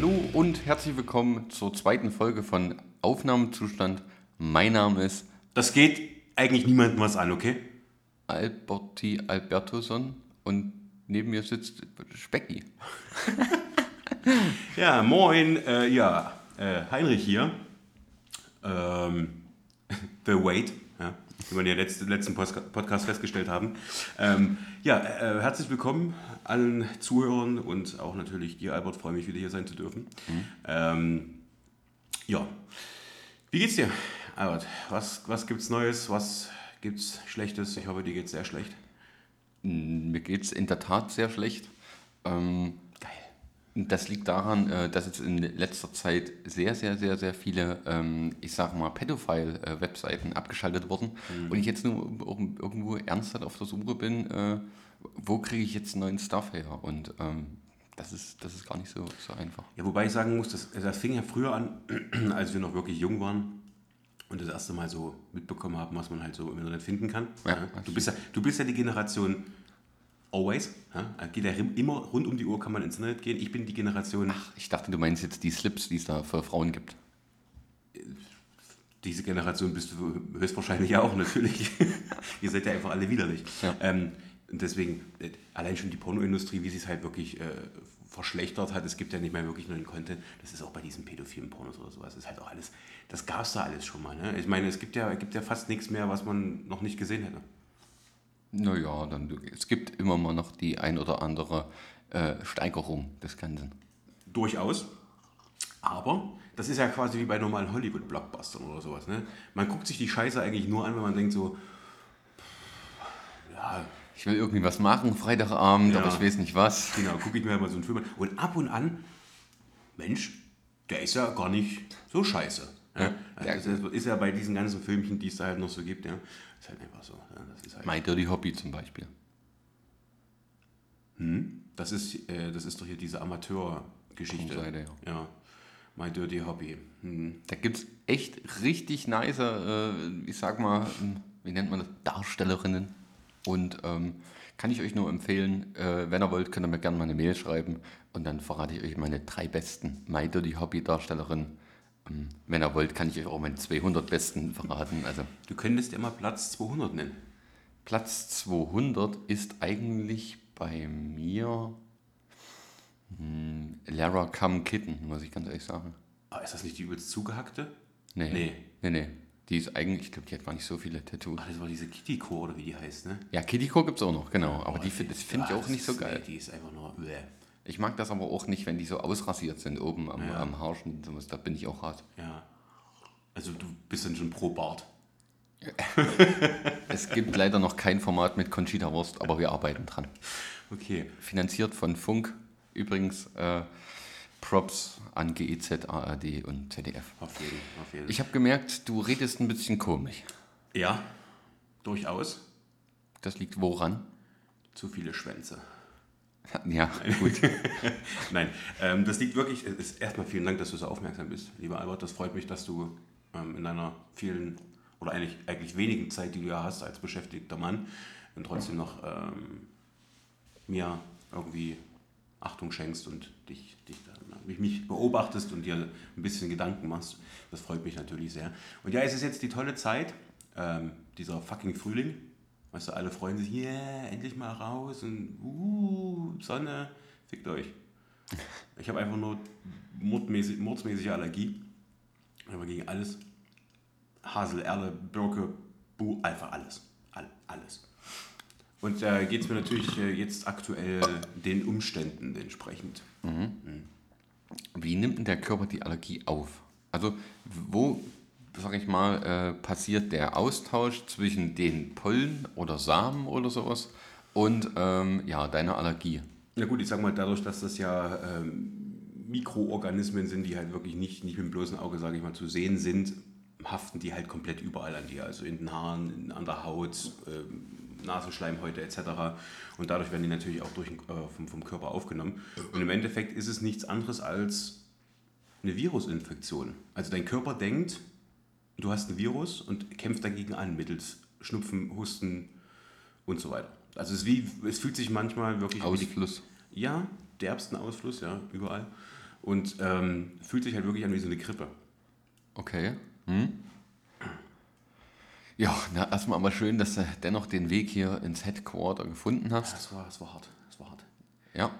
Hallo und herzlich willkommen zur zweiten Folge von Aufnahmezustand. Mein Name ist Das geht eigentlich niemandem was an, okay? Alberti Albertusson und neben mir sitzt Specki. Ja, moin, äh, ja, äh, Heinrich hier. Ähm, The Wait, wie wir in der letzten, Podcast festgestellt haben. Ähm, ja, äh, herzlich willkommen allen Zuhörern und auch natürlich dir, Albert, freue mich wieder hier sein zu dürfen. Ähm, ja, wie geht's dir, Albert? Was, was gibt's Neues? Was gibt's Schlechtes? Ich hoffe, dir geht's sehr schlecht. Mir geht es in der Tat sehr schlecht. Ähm, Das liegt daran, äh, dass jetzt in letzter Zeit sehr, sehr, sehr, sehr viele, ähm, ich sag mal, Pedophile-Webseiten abgeschaltet wurden und ich jetzt nur ir- irgendwo ernsthaft auf der Suche bin, äh, wo kriege ich jetzt neuen Stuff her? Und ähm, das, ist, das ist gar nicht so, so einfach. Ja, wobei ich sagen muss, das, das fing ja früher an, als wir noch wirklich jung waren und das erste Mal so mitbekommen haben, was man halt so im Internet finden kann. Ja, du, bist ja, du bist ja die Generation Always. Ja? Geht ja immer rund um die Uhr kann man ins Internet gehen. Ich bin die Generation, Ich dachte, du meinst jetzt die Slips, die es da für Frauen gibt. diese Generation bist du höchstwahrscheinlich auch natürlich. Ihr seid ja einfach alle widerlich. Ja. Ähm, und deswegen, äh, allein schon die Pornoindustrie, wie sie es halt wirklich äh, verschlechtert hat, es gibt ja nicht mehr wirklich neuen Content, das ist auch bei diesen pädophilen Pornos oder sowas, ist halt auch alles, das gab es da alles schon mal. Ne? Ich meine, es gibt ja, gibt ja fast nichts mehr, was man noch nicht gesehen hätte. Naja, dann, es gibt immer mal noch die ein oder andere äh, Steigerung des Ganzen. Durchaus. Aber das ist ja quasi wie bei normalen Hollywood-Blockbustern oder sowas. Ne? Man guckt sich die Scheiße eigentlich nur an, wenn man denkt so, ja, Ich will irgendwie was machen, Freitagabend, Ja. aber ich weiß nicht was. Genau, gucke ich mir halt mal so einen Film an. Und ab und an, Mensch, der ist ja gar nicht so scheiße. Ja? der- Also das ist ja bei diesen ganzen Filmchen, die es da halt noch so gibt, ja, ist halt einfach so. Ja? Das, ist halt, My Dirty Hobby zum Beispiel. das, ist, äh, das ist doch hier diese Amateurgeschichte. Seite, ja. ja. My Dirty Hobby. Hm. Da gibt es echt richtig nice, äh, ich sag mal, ähm, wie nennt man das, Darstellerinnen. Und ähm, kann ich euch nur empfehlen, äh, wenn ihr wollt, könnt ihr mir gerne mal eine Mail schreiben und dann verrate ich euch meine drei besten My Dirty Hobby Darstellerinnen. Ähm, wenn ihr wollt, kann ich euch auch meine 200 besten verraten. Also Du könntest ja mal Platz 200 nennen. Platz 200 ist eigentlich bei mir hm, Lara Come Kitten, muss ich ganz ehrlich sagen. Ah, ist das nicht die übelst zugehackte? Nee. Nee. Nee, nee. Die ist eigentlich, ich glaube, die hat gar nicht so viele Tattoos. Ach, das war diese Kitty-Core oder wie die heißt, ne? Ja, Kittyco gibt es auch noch, genau. Aber Oh, die, das finde ich auch nicht so geil. Nee, die ist einfach nur. Bäh. Ich mag das aber auch nicht, wenn die so ausrasiert sind oben am, Ja. am Haarschnitt und sowas. Da bin ich auch hart. Ja. Also du bist dann schon pro Bart. Es gibt leider noch kein Format mit Conchita Wurst, aber wir arbeiten dran. Okay. Finanziert von Funk. Übrigens äh, Props an GEZ, ARD und ZDF. Auf jeden, auf jeden. Ich habe gemerkt, du redest ein bisschen komisch. ja, durchaus. Das liegt woran? Zu viele Schwänze. Ja, gut. Nein, ähm, das liegt wirklich. Ist erstmal vielen Dank, dass du so aufmerksam bist, lieber Albert. Das freut mich, dass du ähm, in deiner vielen oder eigentlich, eigentlich wenigen Zeit, die du ja hast als beschäftigter Mann, und trotzdem noch ähm, mir irgendwie Achtung schenkst und dich, dich mich beobachtest und dir ein bisschen Gedanken machst. Das freut mich natürlich sehr. Und ja, es ist jetzt die tolle Zeit, ähm, dieser fucking Frühling. Weißt du, alle freuen sich, yeah, endlich mal raus und uh, Sonne, fickt euch. Ich habe einfach nur mordmäßig, mordsmäßige Allergie. Aber gegen alles. Hasel, Erle, Birke, Bu, einfach alles. All, alles. Und da äh, geht es mir natürlich äh, jetzt aktuell den Umständen entsprechend. Wie nimmt denn der Körper die Allergie auf? Also wo, sag ich mal, äh, passiert der Austausch zwischen den Pollen oder Samen oder sowas Und ähm, ja, deine Allergie. Na gut, ich sag mal, dadurch, dass das ja ähm, Mikroorganismen sind, die halt wirklich nicht, nicht mit dem bloßen Auge, sage ich mal, zu sehen sind, haften die halt komplett überall an dir. Also in den Haaren, in, an der Haut, ähm, Nasenschleimhäute etc. Und dadurch werden die natürlich auch durch, äh, vom, vom Körper aufgenommen. Und im Endeffekt ist es nichts anderes als eine Virusinfektion. Also dein Körper denkt, du hast ein Virus und kämpft dagegen an mittels Schnupfen, Husten und so weiter. Also es, wie, es fühlt sich manchmal wirklich... wie die- Ausfluss. ja, derbsten Ausfluss, ja, überall. Und ähm, fühlt sich halt wirklich an wie so eine Grippe. Okay. Hm? Ja, na, erstmal aber schön, dass du dennoch den Weg hier ins Headquarter gefunden hast. Das war, das war hart, das war hart. Ja.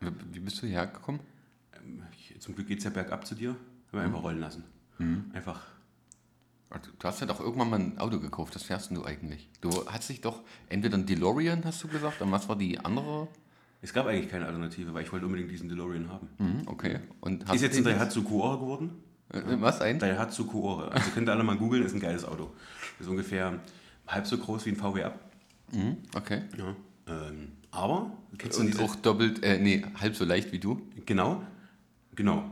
Wie, wie bist du hierher gekommen? Ähm, ich, zum Glück geht es ja bergab zu dir. Haben wir einfach rollen lassen. Einfach. Du hast ja doch irgendwann mal ein Auto gekauft. Was fährst du eigentlich? Du hast dich doch entweder ein DeLorean, hast du gesagt, und was war die andere? Es gab eigentlich keine Alternative, weil ich wollte unbedingt diesen DeLorean haben. Hm, okay. Und Ist jetzt ein Daihatsu Kuore geworden? Äh, Was ein? Daihatsu Kuore. Also könnt ihr alle mal googeln, ist ein geiles Auto. Ist ungefähr halb so groß wie ein VW Up. Hm, okay. Ja. Ähm, aber, Und auch doppelt, äh, nee, halb so leicht wie du. Genau, genau.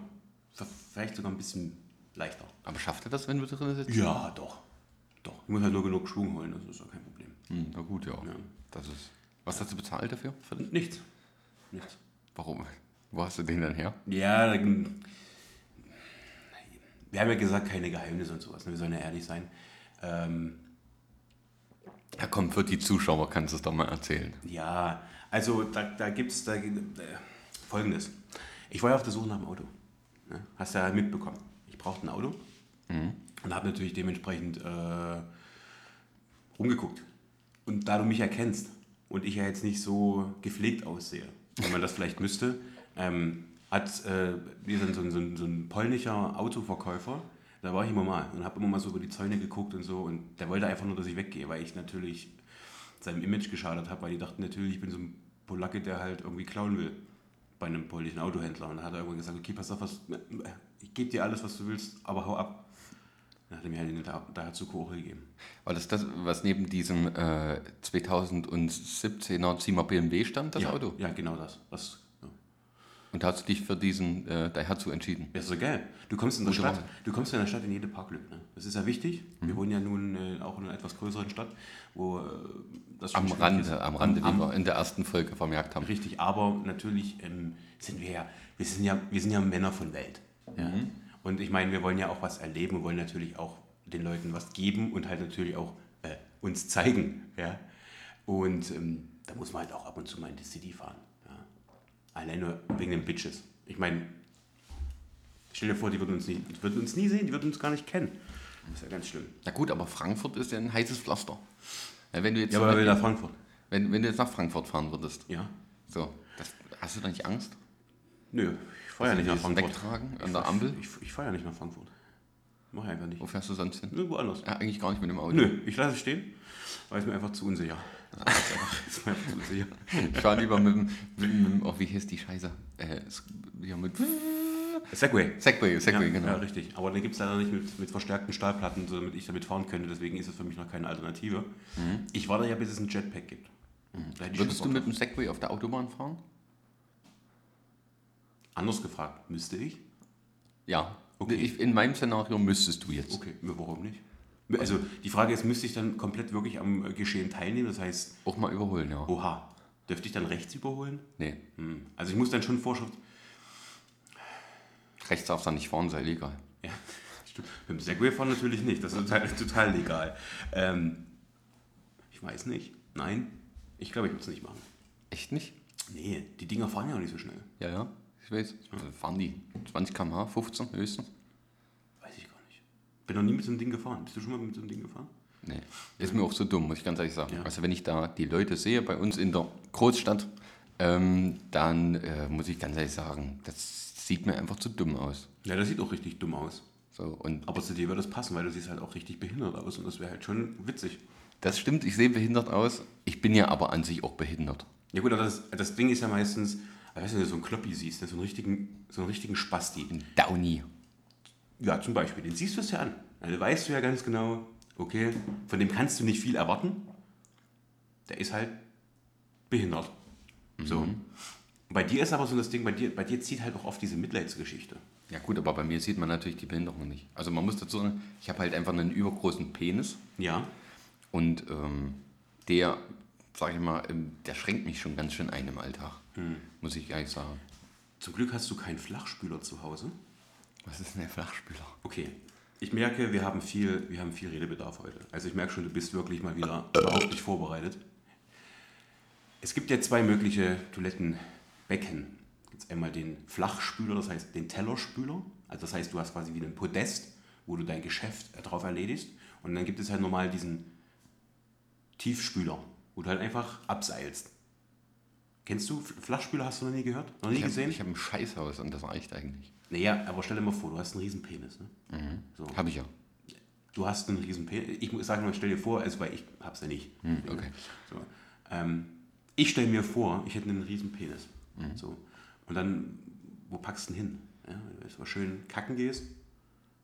Vielleicht sogar ein bisschen leichter. Aber schafft er das, wenn du drin sitzt? Ja, doch. Doch. Ich muss halt nur genug Schwung holen, das ist ja kein Problem. Hm, na gut, ja. Ja. Das ist. Was hast du bezahlt dafür? Für? Nichts. Nichts. Warum? Wo hast du den denn her? Ja, wir haben ja gesagt, keine Geheimnisse und sowas. ne? Wir sollen ja ehrlich sein. Ähm, Ja, komm, für die Zuschauer kannst du es doch mal erzählen. ja, also da, da gibt es da, äh, Folgendes. Ich war ja auf der Suche nach einem Auto. Ne? Hast du ja mitbekommen. Ich brauchte ein Auto und habe natürlich dementsprechend äh, rumgeguckt. Und da du mich erkennst und ich ja jetzt nicht so gepflegt aussehe, wie man das vielleicht müsste, ähm, hat äh, so ein, so, ein, so ein polnischer Autoverkäufer, da war ich immer mal und habe immer mal so über die Zäune geguckt und so und der wollte einfach nur, dass ich weggehe, weil ich natürlich seinem Image geschadet habe, weil die dachten natürlich, ich bin so ein Polacke, der halt irgendwie klauen will bei einem polnischen Autohändler. Und dann hat er irgendwann gesagt, okay, pass auf, was, ich gebe dir alles, was du willst, aber hau ab. Dann hat er mir halt den Da- Daihatsu Kuore gegeben. War das das, was neben diesem äh, 2017er Zimmer BMW stand, das ja, Auto? Ja, genau das. das ja. Und hast du dich für diesen äh, Daihatsu entschieden? Ja, ist so geil. Du kommst in der Stadt, du kommst in der Stadt in jede Parklücke. Ne? Das ist ja wichtig. Mhm. Wir wohnen ja nun äh, auch in einer etwas größeren Stadt, wo äh, das schon Am Rande, am Rande, Am, wie wir in der ersten Folge vermerkt haben. Richtig, aber natürlich ähm, sind wir ja, wir sind ja, wir sind ja Männer von Welt. Ja? Mhm. Und ich meine, wir wollen ja auch was erleben und wollen natürlich auch den Leuten was geben und halt natürlich auch äh, uns zeigen. Ja? Und ähm, da muss man halt auch ab und zu mal in die City fahren. Ja? Allein nur wegen den Bitches. Ich meine, stell dir vor, die würden uns, nie, die würden uns nie sehen, die würden uns gar nicht kennen. Das ist ja ganz schlimm. Na gut, aber Frankfurt ist ja ein heißes Pflaster. Ja, wenn, du jetzt Ja, aber wir nach Frankfurt. wenn, wenn du jetzt nach Frankfurt fahren würdest, Ja. so, das, hast du da nicht Angst? Nö, fahre ja nicht nach Frankfurt. Wegtragen an der Ampel? Ich, ich fahre ja nicht nach Frankfurt. Mach ich einfach nicht. Wo fährst du sonst hin? Nirgendwo anders. Ja, eigentlich gar nicht mit dem Auto. Nö, ich lasse es stehen, weil es mir einfach zu unsicher. Ist mir einfach zu unsicher. Ich fahre lieber mit dem, mit dem oh, wie hieß die Scheiße? Äh, ja, mit Segway. Segway, Segway, ja, genau. Ja, richtig. Aber den gibt es leider nicht mit, mit verstärkten Stahlplatten, damit ich damit fahren könnte. Deswegen ist es für mich noch keine Alternative. Ich warte ja, bis es ein Jetpack gibt. Ich Würdest du mit dem Segway auf der Autobahn fahren? Anders gefragt, müsste ich? Ja. Okay. Ich, in meinem Szenario müsstest du jetzt. Okay, warum nicht? Also die Frage ist, müsste ich dann komplett wirklich am Geschehen teilnehmen? Das heißt, Auch mal überholen, ja. oha, dürfte ich dann rechts überholen? Nee, Hm. Also ich muss dann schon Vorschrift rechts darfst du nicht fahren, sei legal. Ja, stimmt. Dem Segway fahren natürlich nicht, das ist total, total legal. Ähm, ich weiß nicht. Nein, ich glaube, ich würde es nicht machen. Echt nicht? Nee, die Dinger fahren ja auch nicht so schnell. Ja, ja, ich weiß. Also fahren die 20 km/h, 15 höchstens? Weiß ich gar nicht. Bin noch nie mit so einem Ding gefahren. Bist du schon mal mit so einem Ding gefahren? Nee. Ist mir auch so dumm, muss ich ganz ehrlich sagen. Ja. Also wenn ich da die Leute sehe bei uns in der Großstadt, ähm, dann äh, muss ich ganz ehrlich sagen, das sieht mir einfach zu dumm aus. Ja, das sieht auch richtig dumm aus. So, und Aber zu dir würde das passen, weil du siehst halt auch richtig behindert aus und das wäre halt schon witzig. das stimmt, ich sehe behindert aus. Ich bin ja aber an sich auch behindert. Ja gut, aber das, das Ding ist ja meistens, weißt du, wenn du so einen Kloppi siehst, ne, so einen richtigen, so einen richtigen Spasti. Ein Downy. Ja, zum Beispiel, den siehst du es ja an. Also weißt du ja ganz genau, okay, von dem kannst du nicht viel erwarten. Der ist halt behindert. So. Bei dir ist aber so das Ding, bei dir, bei dir zieht halt auch oft diese Mitleidsgeschichte. Ja gut, aber bei mir sieht man natürlich die Behinderung nicht. Also man muss dazu sagen, ich habe halt einfach einen übergroßen Penis Ja. und ähm, der, sag ich mal, ähm, der schränkt mich schon ganz schön ein im Alltag, muss ich ehrlich sagen. Zum Glück hast du keinen Flachspüler zu Hause. Was ist denn der Flachspüler? Okay. Ich merke, wir haben viel, wir haben viel Redebedarf heute. Also ich merke schon, du bist wirklich mal wieder überhaupt nicht vorbereitet. Es gibt ja zwei mögliche Toilettenbecken. Jetzt einmal den Flachspüler, das heißt den Tellerspüler. Also das heißt, du hast quasi wie ein Podest, wo du dein Geschäft äh, drauf erledigst. Und dann gibt es halt normal diesen Tiefspüler, wo du halt einfach abseilst. Kennst du Flachspüler? Hast du noch nie gehört? Noch nie Ich habe gesehen? hab ein Scheißhaus und das reicht eigentlich. Naja, aber stell dir mal vor, du hast einen riesen Penis. Ne? So. Habe ich ja. Du hast einen riesen Penis. Ich muss sagen, stell dir vor, also weil ich hab's ja nicht. okay. So. Ähm, ich stelle mir vor, ich hätte einen riesen Penis. So. Und dann, wo packst du ihn hin? Ja, wenn du jetzt mal schön kacken gehst,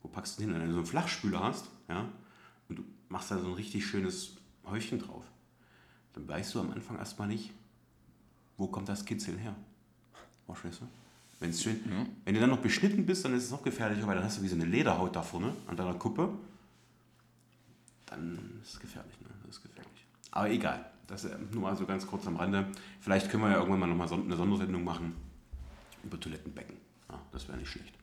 wo packst du ihn hin? Wenn du so einen Flachspüler hast, ja, und du machst da so ein richtig schönes Häufchen drauf, weißt du am Anfang erstmal nicht, wo kommt das Kitzeln her. Verstehst du? Wenn's schön, Wenn du dann noch beschnitten bist, dann ist es noch gefährlicher, weil dann hast du wie so eine Lederhaut da vorne an deiner Kuppe. Dann ist es gefährlich, ne? Das ist gefährlich. Aber egal. Das äh, nur mal so ganz kurz am Rande. Vielleicht können wir ja irgendwann mal nochmal eine Sondersendung machen über Toilettenbecken. Ja, das wäre nicht schlecht.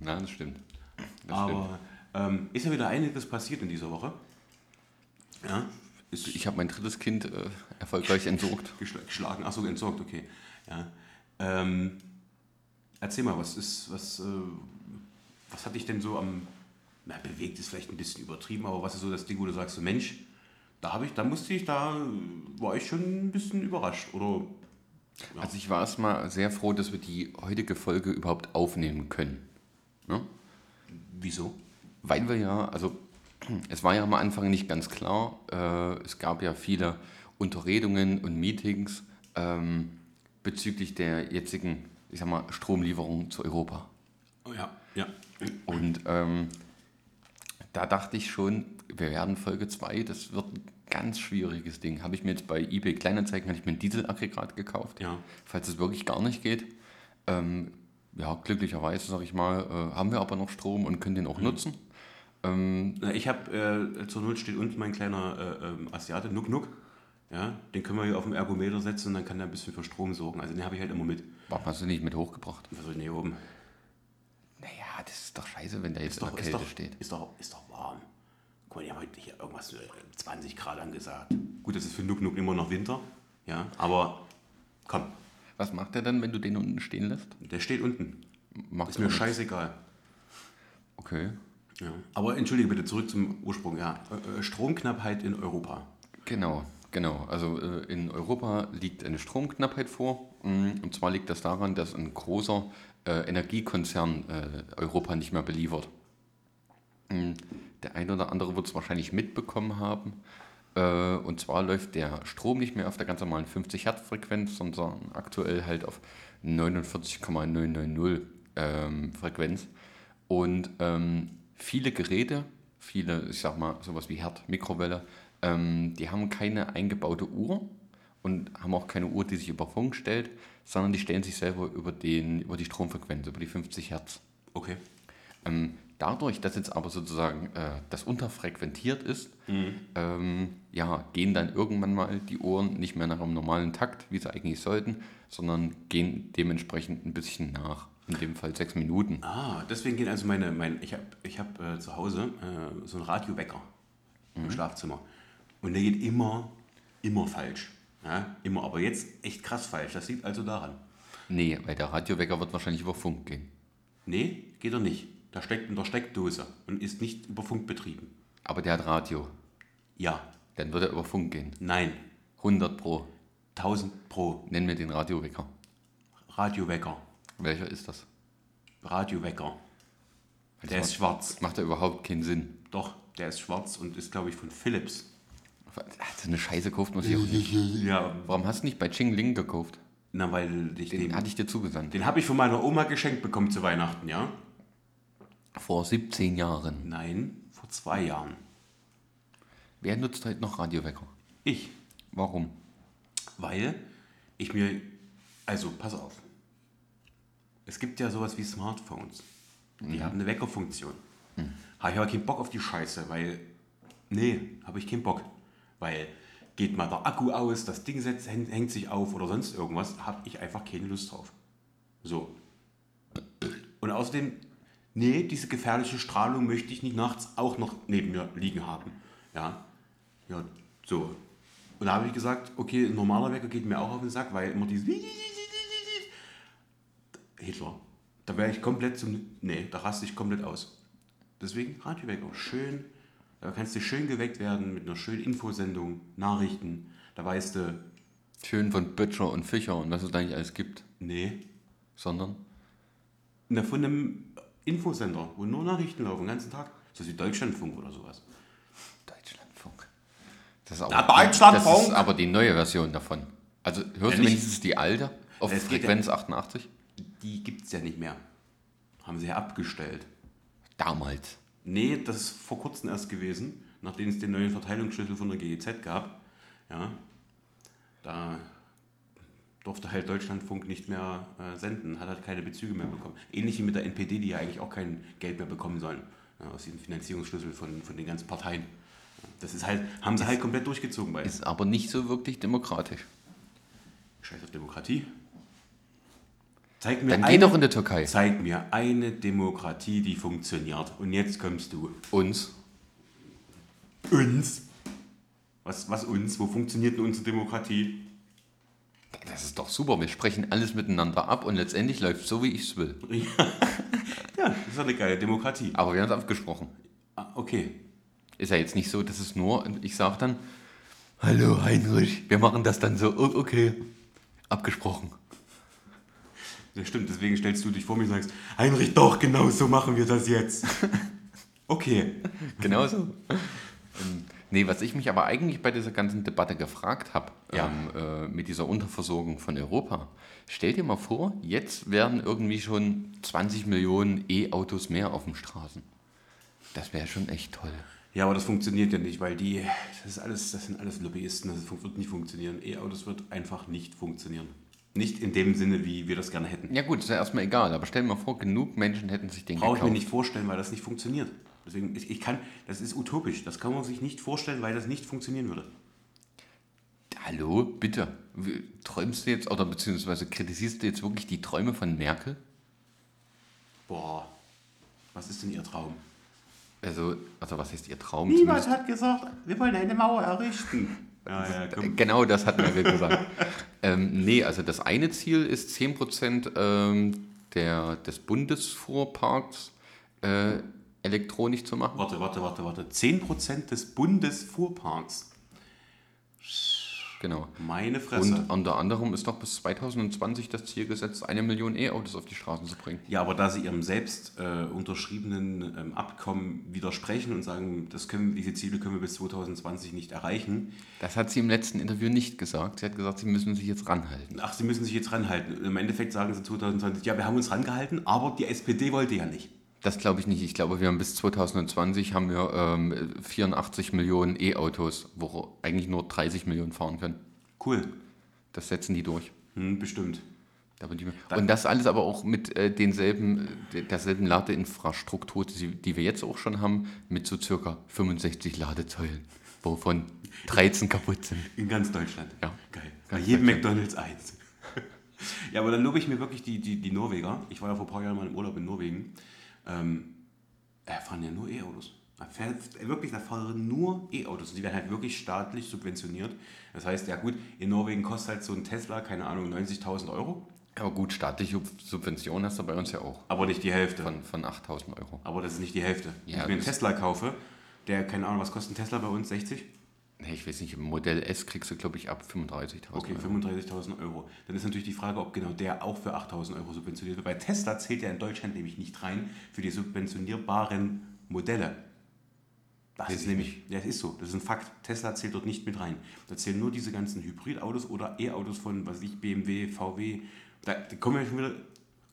Na, das stimmt. Das stimmt. Aber ähm, ist ja wieder einiges passiert in dieser Woche. Ja, Ich habe mein drittes Kind äh, erfolgreich entsorgt. geschl geschlagen. Achso, entsorgt, okay. Ja. Ähm, erzähl mal, was ist, was, äh, was hat dich denn so am, na, bewegt ist vielleicht ein bisschen übertrieben, aber was ist so das Ding, wo du sagst, so Mensch, da habe ich, da musste ich, da war ich schon ein bisschen überrascht. Oder Ja. Also ich war erstmal sehr froh, dass wir die heutige Folge überhaupt aufnehmen können. Ne? wieso? Weil wir ja, also es war ja am Anfang nicht ganz klar, äh, es gab ja viele Unterredungen und Meetings ähm, bezüglich der jetzigen, ich sag mal, Stromlieferung zu Europa. Oh, ja, ja. Und ähm, da dachte ich schon, wir werden Folge 2, das wird ein ganz schwieriges Ding. Habe ich mir jetzt bei eBay Kleinanzeigen, habe ich mir ein Dieselaggregat gekauft, Ja. falls es wirklich gar nicht geht. Ähm, ja, glücklicherweise, sage ich mal, äh, haben wir aber noch Strom und können den auch nutzen. Ähm, Na, Ich habe, äh, zur Not steht unten mein kleiner äh, ähm, Asiate, Nuck Nuck. Ja, den können wir hier auf dem Ergometer setzen und dann kann der ein bisschen für Strom sorgen. Also den habe ich halt immer mit. warum hast du nicht mit hochgebracht? Was soll denn hier oben? Naja, das ist doch scheiße, wenn der jetzt Ist doch, der ist, Kälte doch, steht. ist, doch, ist doch warm. Guck mal, die haben heute hier irgendwas äh, 20 Grad angesagt. Gut, das ist für Nuck Nuck immer noch Winter. Ja, aber komm, Was macht der dann, wenn du den unten stehen lässt? der steht unten. Macht Ist mir nichts. scheißegal. Okay. Ja. Aber entschuldige bitte, zurück zum Ursprung. Ja, äh, äh, Stromknappheit in Europa. Genau, genau. Also äh, in Europa liegt eine Stromknappheit vor. Mm, Und zwar liegt das daran, dass ein großer Energiekonzern Europa nicht mehr beliefert. Mm, Der eine oder andere wird es wahrscheinlich mitbekommen haben. Und zwar läuft der Strom nicht mehr auf der ganz normalen 50 Hertz Frequenz, sondern aktuell halt auf 49,990 ähm, Frequenz. Und ähm, viele Geräte, viele, ich sag mal, sowas wie Herd, Mikrowelle, ähm, die haben keine eingebaute Uhr und haben auch keine Uhr, die sich über Funk stellt, sondern die stellen sich selber über, den, über die Stromfrequenz, über die 50 Hertz. Okay. Ähm, dadurch, dass jetzt aber sozusagen äh, das unterfrequentiert ist, ähm, ja, gehen dann irgendwann mal die Uhren nicht mehr nach einem normalen Takt, wie sie eigentlich sollten, sondern gehen dementsprechend ein bisschen nach. In dem Fall sechs Minuten. Ah, deswegen gehen also meine, mein, ich habe ich hab, äh, zu Hause äh, so einen Radiowecker im Schlafzimmer. Und der geht immer, immer falsch. Ja, immer, aber jetzt echt krass falsch. Das liegt also daran. Nee, weil der Radiowecker wird wahrscheinlich über Funk gehen. Nee, geht er nicht. Da steckt in der Steckdose und ist nicht über Funk betrieben. Aber der hat Radio. Ja, Dann wird er über Funk gehen. nein, 100 Pro. 1000 pro Nenn mir den Radiowecker. Radiowecker. Welcher ist das? Radiowecker. Der ist macht, schwarz. macht ja überhaupt keinen Sinn. Doch, der ist schwarz und ist, glaube ich, von Philips. Ist eine Scheiße kauft man sich auch nicht. Ja, Warum hast du nicht bei Ching Ling gekauft? na, weil ich Den den, hatte ich dir zugesandt. den habe ich von meiner Oma geschenkt bekommen zu Weihnachten, ja? Vor 17 Jahren. Nein, vor zwei Jahren. Wer nutzt heute noch Radiowecker? Ich. Warum? Weil ich mir, also pass auf, es gibt ja sowas wie Smartphones. Die haben eine Weckerfunktion. Habe ich aber keinen Bock auf die Scheiße, weil, nee, habe ich keinen Bock. Weil geht mal der Akku aus, das Ding setzt, hängt, hängt sich auf oder sonst irgendwas, habe ich einfach keine Lust drauf. So. Und außerdem, nee, diese gefährliche Strahlung möchte ich nicht nachts auch noch neben mir liegen haben. Ja, ja, so. Und da habe ich gesagt, okay, ein normaler Wecker geht mir auch auf den Sack, weil immer dieses Hitler. Da wäre ich komplett zum, nee, da raste ich komplett aus. Deswegen Radiowecker, schön, da kannst du schön geweckt werden mit einer schönen Infosendung, Nachrichten. Da weißt du, Schön von Böttcher und Fischer und was es da nicht alles gibt. nee, Sondern Na, von einem Infosender, wo nur Nachrichten laufen, den ganzen Tag. So wie Deutschlandfunk oder sowas. Deutschlandfunk. Das ist aber, Ja, Deutschlandfunk! Das ist aber die neue Version davon. Also hörst Ja, du wenigstens die alte auf Frequenz 88? Die gibt es ja nicht mehr. Haben sie ja abgestellt. Damals. Nee, das ist vor kurzem erst gewesen, nachdem es den neuen Verteilungsschlüssel von der GEZ gab. Ja, da durfte halt Deutschlandfunk nicht mehr äh, senden, hat halt keine Bezüge mehr bekommen. Ähnlich wie mit der NPD, die ja eigentlich auch kein Geld mehr bekommen sollen. Ja, aus diesem Finanzierungsschlüssel von, von den ganzen Parteien. Das ist halt, haben sie halt komplett durchgezogen bei. Ist aber nicht so wirklich demokratisch. Scheiß auf Demokratie. Zeig mir, Dann geh eine, doch in die Türkei. zeig mir eine Demokratie, die funktioniert. Und jetzt kommst du. Uns. Uns? Was, was uns? Wo funktioniert denn unsere Demokratie? Das ist doch super. Wir sprechen alles miteinander ab und letztendlich läuft so, wie ich es will. Ja, das ist eine geile Demokratie. Aber wir haben es abgesprochen. Ah, okay. Ist ja jetzt nicht so, dass es nur, ich sage dann, hallo Heinrich, wir machen das dann so, oh, okay, abgesprochen. Das stimmt, deswegen stellst du dich vor mir und sagst, Heinrich, doch, genau so machen wir das jetzt. Okay. Genauso. ähm, nee, was ich mich aber eigentlich bei dieser ganzen Debatte gefragt habe, Ja. ähm, äh, mit dieser Unterversorgung von Europa, stell dir mal vor, jetzt werden irgendwie schon 20 Millionen E-Autos mehr auf den Straßen. Das wäre schon echt toll. Ja, aber das funktioniert ja nicht, weil die, das ist alles, das sind alles Lobbyisten, das wird nicht funktionieren. E-Autos wird einfach nicht funktionieren. Nicht in dem Sinne, wie wir das gerne hätten. Ja gut, ist ja erstmal egal, aber stell dir mal vor, genug Menschen hätten sich den Brauche ich mir gekauft. nicht vorstellen, weil das nicht funktioniert. Deswegen, ich, ich kann, das ist utopisch. Das kann man sich nicht vorstellen, weil das nicht funktionieren würde. Hallo, bitte. Träumst du jetzt oder beziehungsweise kritisierst du jetzt wirklich die Träume von Merkel? Boah, was ist denn Ihr Traum? Also, also was heißt ihr Traum? Niemand Zumindest- hat gesagt, wir wollen eine Mauer errichten. Ja, ja. Genau das hat Merkel gesagt. ähm, nee, also das eine Ziel ist 10% ähm, der, des Bundesfuhrparks äh, elektronisch zu machen. Warte, warte, warte, warte. 10% des Bundesfuhrparks. Genau. Meine Fresse. Und unter anderem ist doch bis 2020 das Ziel gesetzt, eine Million E-Autos auf die Straßen zu bringen. ja, aber da sie ihrem selbst äh, unterschriebenen ähm, Abkommen widersprechen und sagen, das können, diese Ziele können wir bis 2020 nicht erreichen, Das hat sie im letzten Interview nicht gesagt. Sie hat gesagt, sie müssen sich jetzt ranhalten. ach, sie müssen sich jetzt ranhalten. Im Endeffekt sagen sie 2020, ja, wir haben uns rangehalten, aber die SPD wollte ja nicht. Das glaube ich nicht. Ich glaube, wir haben bis 2020 haben wir ähm, 84 Millionen E-Autos, wo eigentlich nur 30 Millionen fahren können. Cool. Das setzen die durch. Hm, bestimmt. Da Und das alles aber auch mit äh, denselben, äh, derselben Ladeinfrastruktur, die, die wir jetzt auch schon haben, mit so circa 65 Ladezeulen, wovon 13 kaputt sind. In ganz Deutschland. Ja. Geil. Bei jedem. McDonalds eins. ja, aber dann lobe ich mir wirklich die, die, die Norweger. Ich war ja vor ein paar Jahren mal im Urlaub in Norwegen. Ähm, da fahren ja nur E-Autos. Da fährt, wirklich, da fahren nur E-Autos. Und die werden halt wirklich staatlich subventioniert. Das heißt, ja gut, in Norwegen kostet halt so ein Tesla, keine Ahnung, 90.000 Euro. Aber gut, staatliche Subvention hast du bei uns ja auch. Aber nicht die Hälfte. Von, von 8000 Euro. aber das ist nicht die Hälfte. Wenn Ja, ich mir einen Tesla kaufe, der, keine Ahnung, was kostet ein Tesla bei uns? 60? Nee, ich weiß nicht, im Modell S kriegst du, glaube ich, ab 35.000 Okay, Euro. 35.000 Euro. Dann ist natürlich die Frage, ob genau der auch für 8.000 Euro subventioniert wird. Weil Tesla zählt ja in Deutschland nämlich nicht rein für die subventionierbaren Modelle. Das Weiß ist ich nämlich, ja, das ist so, das ist ein Fakt. Tesla zählt dort nicht mit rein. Da zählen nur diese ganzen Hybridautos oder E-Autos von, was weiß ich, BMW, VW. Da, da kommen ja schon wieder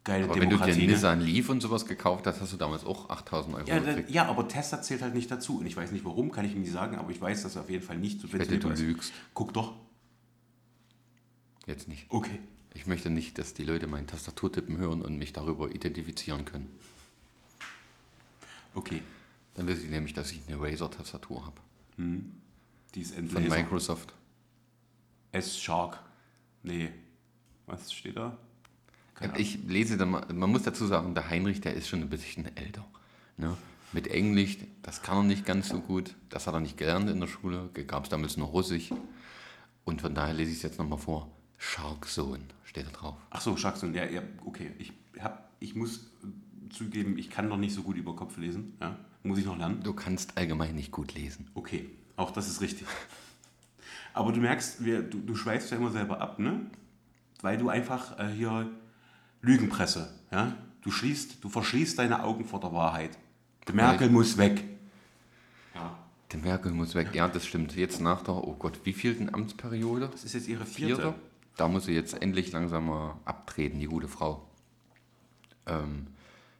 geile Aber wenn du dir Demokratie. ne? Nissan Leaf und sowas gekauft hast, hast du damals auch 8000 Euro ja, gekriegt. ja, aber Tesla zählt halt nicht dazu. Und ich weiß nicht warum, kann ich Ihnen nicht sagen, aber ich weiß, dass er auf jeden Fall nicht du subventioniert ist. lügst. Guck doch. Jetzt nicht. Okay. Ich möchte nicht, dass die Leute meinen Tastaturtippen hören und mich darüber identifizieren können. Okay. Dann wissen sie nämlich, dass ich eine Razer-Tastatur habe. Die ist Von Endlaser. Microsoft. S-Shark. Nee. Was steht da? Ahnung. Ich lese dann mal, man muss dazu sagen, der Heinrich, der ist schon ein bisschen älter. Ne? Mit Englisch, das kann er nicht ganz so gut. Das hat er nicht gelernt in der Schule. Gab es damals nur Russisch. Und von daher lese ich es jetzt nochmal vor. Shark Zone steht da drauf. Ach so, Sharkson. Ja, ja, okay. Ich, hab, ich muss zugeben, ich kann noch nicht so gut über Kopf lesen. Ja? Muss ich noch lernen? Du kannst allgemein nicht gut lesen. Okay, auch das ist richtig. Aber du merkst, wir, du, du schweifst ja immer selber ab, ne? Weil du einfach äh, hier Lügenpresse, ja? Du schließt, du verschließt deine Augen vor der Wahrheit. Die Merkel muss weg. Ja. Der Merkel muss weg. Ja, das stimmt. Jetzt nach der, oh Gott, wie vielten Amtsperiode? Das ist jetzt ihre vierte. Vierte? Da muss sie jetzt endlich langsam mal abtreten, die gute Frau. Ähm,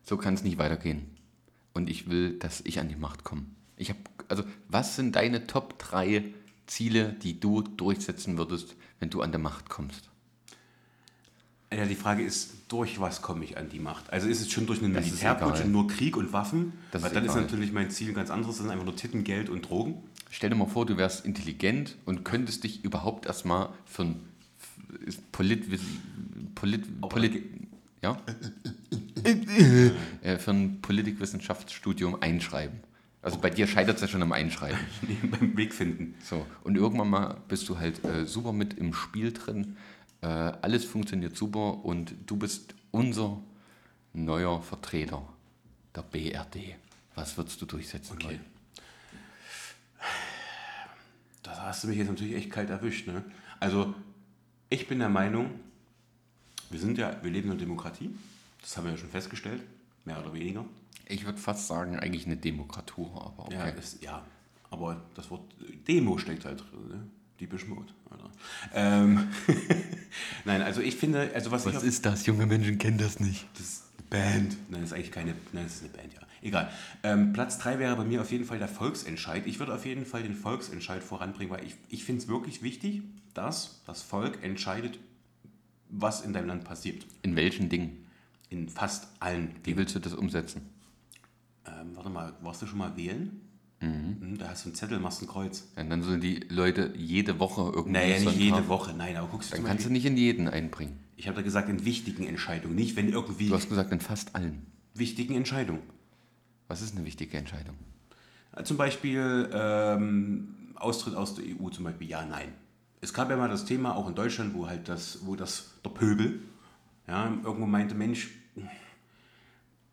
so kann es nicht weitergehen. Und ich will, dass ich an die Macht komme. Ich habe, also, was sind deine Top 3 Ziele, die du durchsetzen würdest, wenn du an der Macht kommst? Ja, die Frage ist, durch was komme ich an die Macht? Also ist es schon durch einen ist Militärputsch nur Krieg und Waffen? Das Weil ist dann ist egal. natürlich mein Ziel ganz anderes, das sind einfach nur Titten, Geld und Drogen. Stell dir mal vor, du wärst intelligent und könntest dich überhaupt erstmal für ein ist Polit, Polit, Polit, ja? Äh, für ein Politikwissenschaftsstudium einschreiben. Also bei dir scheitert es ja schon am Einschreiben. beim Weg finden. So, und irgendwann mal bist du halt äh, super mit im Spiel drin. Äh, alles funktioniert super und du bist unser neuer Vertreter der BRD. Was würdest du durchsetzen Okay. wollen? Da hast du mich jetzt natürlich echt kalt erwischt. Ne? Also, ich bin der Meinung, wir sind ja, wir leben in einer Demokratie. Das haben wir ja schon festgestellt, mehr oder weniger. Ich würde fast sagen, eigentlich eine Demokratur, aber okay. Ja, ist, ja, aber das Wort Demo steckt halt drin, ne? Die Beschmut. Alter. Ähm, Nein, also ich finde, also was, ich Was ist das? Junge Menschen kennen das nicht. das ist eine Band. Nein, das ist eigentlich keine, nein, das ist eine Band, ja. Egal. Ähm, Platz 3 wäre bei mir auf jeden Fall der Volksentscheid. Ich würde auf jeden Fall den Volksentscheid voranbringen, weil ich, ich finde es wirklich wichtig, dass das Volk entscheidet, was in deinem Land passiert. In welchen Dingen? In fast allen Wie willst du das umsetzen? Ähm, warte mal, warst du schon mal wählen? Mhm. Da hast du einen Zettel, machst ein Kreuz. Ja, dann sollen die Leute jede Woche irgendwie. Naja, nicht jede Woche, nein, aber guckst du Dann kannst du Beispiel, nicht in jeden einbringen. ich habe da gesagt, in wichtigen Entscheidungen, nicht wenn irgendwie Du hast gesagt, in fast allen. wichtigen Entscheidungen. Was ist eine wichtige Entscheidung? Zum Beispiel ähm, Austritt aus der EU, zum Beispiel ja, nein. Es gab ja mal das Thema, auch in Deutschland, wo halt das, wo das, der Pöbel, ja, irgendwo meinte, Mensch,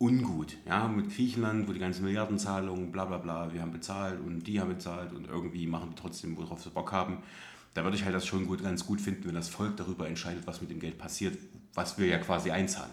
ungut, ja, mit Griechenland, wo die ganzen Milliardenzahlungen, bla bla bla, wir haben bezahlt und die haben bezahlt und irgendwie machen die trotzdem, worauf sie Bock haben. Da würde ich halt das schon gut, ganz gut finden, wenn das Volk darüber entscheidet, was mit dem Geld passiert, was wir ja quasi einzahlen.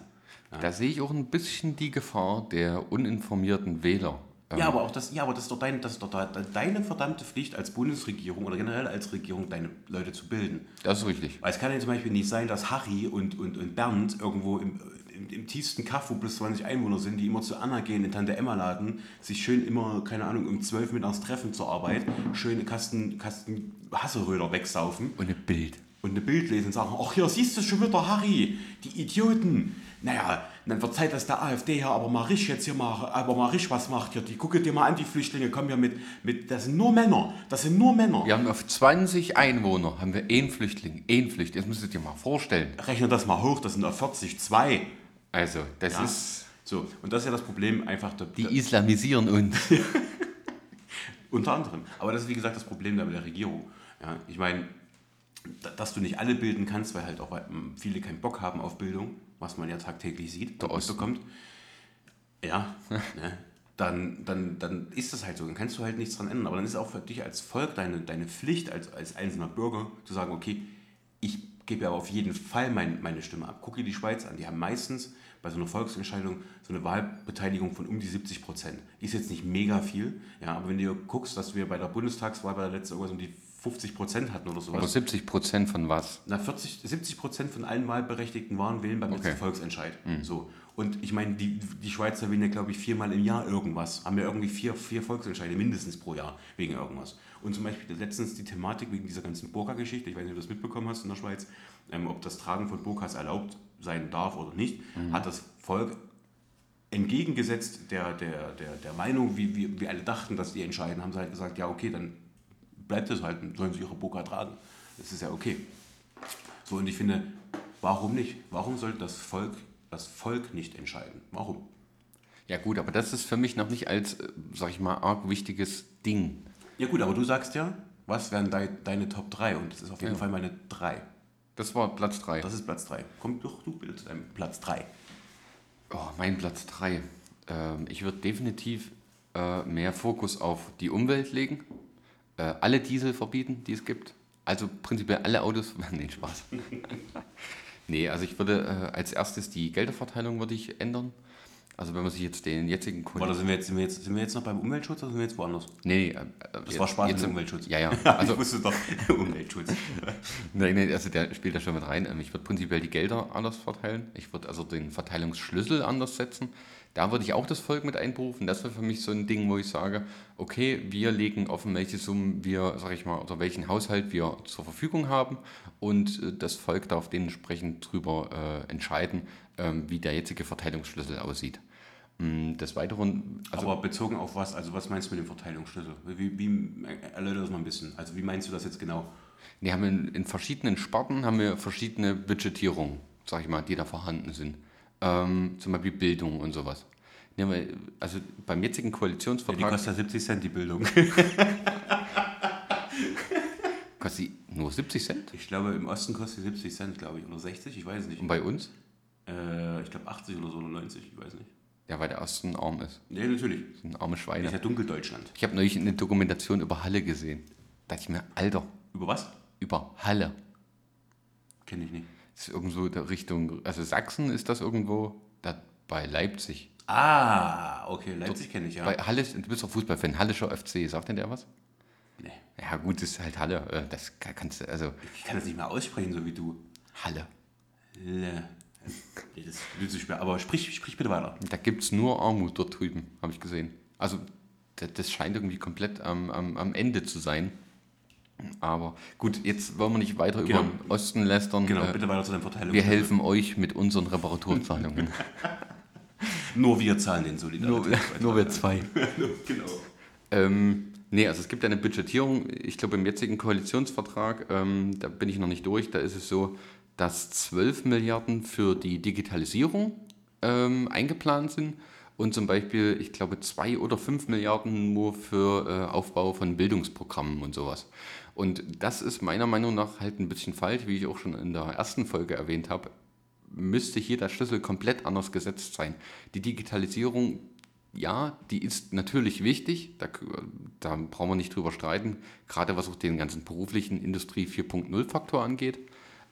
Da sehe ich auch ein bisschen die Gefahr der uninformierten Wähler. Ähm, Ja, aber auch das, ja, aber das ist doch, dein, das ist doch de- deine verdammte Pflicht als Bundesregierung oder generell als Regierung, deine Leute zu bilden. Das ist richtig. Weil es kann ja zum Beispiel nicht sein, dass Harry und, und, und Bernd irgendwo im, im, im tiefsten Kaff, wo plus 20 Einwohner sind, die immer zu Anna gehen, in Tante Emma laden, sich schön immer, keine Ahnung, um 12 mittags treffen zur Arbeit, schön einen Kasten, Kasten Hasseröder wegsaufen Und ein Bild. und eine Bild lesen und sagen, ach hier siehst du schon wieder Harry, die Idioten. Naja, dann wird Zeit, dass der AfD hier aber mal richtig jetzt hier mal, aber mal richtig was macht hier. Die gucke dir mal an, die Flüchtlinge kommen hier mit, mit, das sind nur Männer, das sind nur Männer. Wir haben auf 20 Einwohner haben wir einen Flüchtling. Einen Flüchtling. Das musst du dir mal vorstellen. Rechne das mal hoch, das sind auf 40, zwei. Also, das Ja. ist. So, und das ist ja das Problem, einfach der, Die islamisieren uns. unter anderem. Aber das ist wie gesagt das Problem da mit der Regierung. Ja, ich meine, da- dass du nicht alle bilden kannst, weil halt auch ähm, viele keinen Bock haben auf Bildung, was man ja tagtäglich sieht, Der Osten. kommt. Ja, ne, dann, dann, dann ist das halt so. Dann kannst du halt nichts dran ändern. Aber dann ist auch für dich als Volk deine, deine Pflicht, als, als einzelner Bürger, zu sagen, okay, ich gebe aber auf jeden Fall mein, meine Stimme ab. Guck dir die Schweiz an. Die haben meistens bei so einer Volksentscheidung so eine Wahlbeteiligung von um die 70 Prozent. Ist jetzt nicht mega viel, ja, aber wenn du guckst, dass wir bei der Bundestagswahl bei der letzten irgendwas um die 50 Prozent hatten oder sowas. Aber 70 Prozent von was? Na, 40, 70 Prozent von allen Wahlberechtigten waren wählen beim letzten Okay. Volksentscheid. So. Und ich meine, die, die Schweizer wählen ja, glaube ich, viermal im Jahr irgendwas. Haben ja irgendwie vier, vier Volksentscheide mindestens pro Jahr wegen irgendwas. Und zum Beispiel letztens die Thematik wegen dieser ganzen Burka-Geschichte, ich weiß nicht, ob du das mitbekommen hast in der Schweiz, ähm, ob das Tragen von Burkas erlaubt sein darf oder nicht, hat das Volk entgegengesetzt der, der, der, der Meinung, wie wir wie alle dachten, dass die entscheiden, haben sie halt gesagt, ja okay, dann bleibt es halt, sollen sie ihre Burka tragen. Das ist ja okay. So, und ich finde, warum nicht? Warum sollte das Volk das Volk nicht entscheiden? Warum? Ja gut, aber das ist für mich noch nicht als, äh, sag ich mal, arg wichtiges Ding. Ja gut, aber du sagst ja, was wären dei, deine Top 3? Und das ist auf jeden Ja. Fall meine 3. Das war Platz 3. Das ist Platz 3. Komm doch du bitte zu deinem Platz 3. Oh, mein Platz 3. Ähm, ich würde definitiv äh, mehr Fokus auf die Umwelt legen. Äh, alle Diesel verbieten, die es gibt. Also prinzipiell alle Autos. nee, Spaß. nee, also ich würde äh, als erstes die Gelderverteilung würde ich ändern. Also wenn man sich jetzt den jetzigen Oder sind wir, jetzt, sind, wir jetzt, sind wir jetzt noch beim Umweltschutz oder sind wir jetzt woanders? Nee, nee, äh, Das war Spaß mit jetzt im- Umweltschutz. Ja, ja. Also, Also, ich wusste doch, Umweltschutz. Nein, nein, also der spielt da schon mit rein. Ähm, Ich würde prinzipiell die Gelder anders verteilen. Ich würde also den Verteilungsschlüssel anders setzen. Da würde ich auch das Volk mit einberufen. Das wäre für mich so ein Ding, wo ich sage, okay, wir legen offen, welche Summen wir, sag ich mal, oder welchen Haushalt wir zur Verfügung haben und äh, das Volk darf dementsprechend drüber äh, entscheiden, ähm, wie der jetzige Verteilungsschlüssel aussieht. Mm, Des Weiteren, also Aber bezogen auf was? Also was meinst du mit dem Verteilungsschlüssel? Wie, wie, erläutere das mal ein bisschen. Also wie meinst du das jetzt genau? Wir haben in, in verschiedenen Sparten haben wir verschiedene Budgetierungen, sag ich mal, die da vorhanden sind. Ähm, zum Beispiel Bildung und sowas. Also beim jetzigen Ja, die Koalitionsvertrag kostet ja 70 Cent, die Bildung. kostet sie nur 70 Cent. Ich glaube, im Osten kostet sie 70 Cent, glaube ich, oder 60, ich weiß nicht. Und bei uns? Äh, ich glaube 80 oder so, oder 90, ich weiß nicht. Ja, weil der Osten arm ist. Nee, natürlich. Das sind arme Das ist Schweine. ja Dunkeldeutschland. Ich habe neulich eine Dokumentation über Halle gesehen. Da dachte ich mir, Alter, Über was? über Halle. Kenne ich nicht. Das ist irgendwo der Richtung, also Sachsen ist das irgendwo, da bei Leipzig. Ah, okay, Leipzig kenne ich, ja. Bei Halle, du bist doch Fußballfan, Hallischer FC, sagt denn der was? nee, Ja gut, das ist halt Halle, äh, das kann- kannst du, also ich kann das nicht mehr aussprechen, so wie du. Halle. Le. Das ist viel zu schwer. Aber sprich, sprich bitte weiter. Da gibt es nur Armut dort drüben, habe ich gesehen. Also das, scheint irgendwie komplett am, am, am Ende zu sein. Aber gut, jetzt wollen wir nicht weiter Genau. über den Osten lästern. Genau, Äh, bitte weiter zu deinem Verteilung. wir helfen euch mit unseren Reparaturzahlungen. Nur wir zahlen den nur, Solidaritätsbeitrag. nur wir zwei. genau. Ähm, nee, also es gibt eine Budgetierung. Ich glaube, im jetzigen Koalitionsvertrag, ähm, da bin ich noch nicht durch, da ist es so, dass 12 Milliarden für die Digitalisierung ähm, eingeplant sind und zum Beispiel, ich glaube, 2 oder 5 Milliarden nur für äh, Aufbau von Bildungsprogrammen und sowas. Und das ist meiner Meinung nach halt ein bisschen falsch, wie ich auch schon in der ersten Folge erwähnt habe müsste hier der Schlüssel komplett anders gesetzt sein. Die Digitalisierung, ja, die ist natürlich wichtig, da, da brauchen wir nicht drüber streiten, gerade was auch den ganzen beruflichen Industrie 4.0-Faktor angeht.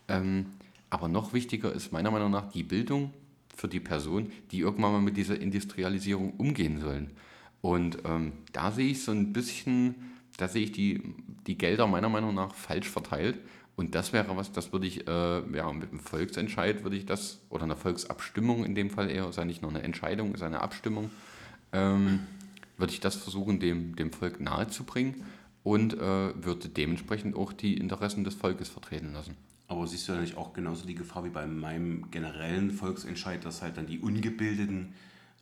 Ähm, aber noch wichtiger ist meiner Meinung nach die Bildung für die Person, die irgendwann mal mit dieser Industrialisierung umgehen sollen. Und ähm, da sehe ich so ein bisschen, da sehe ich die, die Gelder meiner Meinung nach falsch verteilt. Und das wäre was, das würde ich, äh, ja, mit einem Volksentscheid würde ich das, oder einer Volksabstimmung in dem Fall eher, ist ja nicht nur eine Entscheidung, ist eine Abstimmung, ähm, würde ich das versuchen, dem, dem Volk nahezubringen und äh, würde dementsprechend auch die Interessen des Volkes vertreten lassen. Aber siehst du da nicht auch genauso die Gefahr wie bei meinem generellen Volksentscheid, dass halt dann die Ungebildeten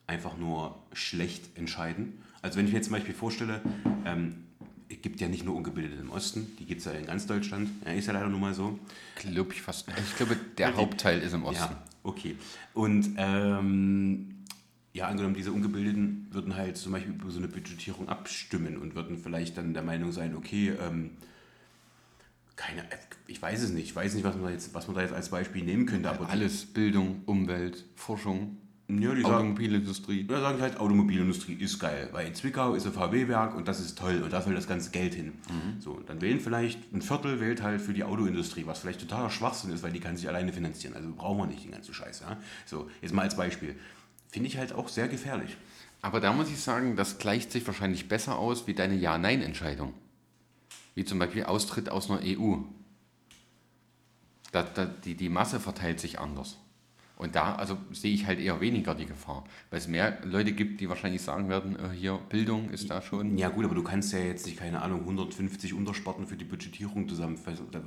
einfach nur schlecht entscheiden? Also wenn ich mir jetzt zum Beispiel vorstelle, ähm, es gibt ja nicht nur Ungebildete im Osten, die gibt es ja in ganz Deutschland, ja, ist ja leider nun mal so. Glaube ich fast. Also ich glaube, der Hauptteil ist im Osten. Ja, okay. Und ähm, ja, angenommen, diese Ungebildeten würden halt zum Beispiel über so eine Budgetierung abstimmen und würden vielleicht dann der Meinung sein, okay, ähm, keine, ich weiß es nicht, ich weiß nicht, was man da jetzt, was man da jetzt als Beispiel nehmen könnte, aber Alles, Bildung, Umwelt, Forschung, ja, die sagen, Automobilindustrie. ja, sagen halt, Automobilindustrie ist geil, weil in Zwickau ist ein VW-Werk und das ist toll und da soll das ganze Geld hin. So, dann wählen vielleicht ein Viertel wählt halt für die Autoindustrie, was vielleicht totaler Schwachsinn ist, weil die kann sich alleine finanzieren. Also brauchen wir nicht den ganzen Scheiß. Ja? So, jetzt mal als Beispiel. Finde ich halt auch sehr gefährlich. Aber da muss ich sagen, das gleicht sich wahrscheinlich besser aus wie deine Ja-Nein-Entscheidung. Wie zum Beispiel Austritt aus einer EU. Da, da, die, die Masse verteilt sich anders. Und da also sehe ich halt eher weniger die Gefahr, weil es mehr Leute gibt, die wahrscheinlich sagen werden, äh, hier Bildung ist da schon. Ja gut, aber du kannst ja jetzt nicht, keine Ahnung, 150 Untersparten für die Budgetierung zusammenfassen. Da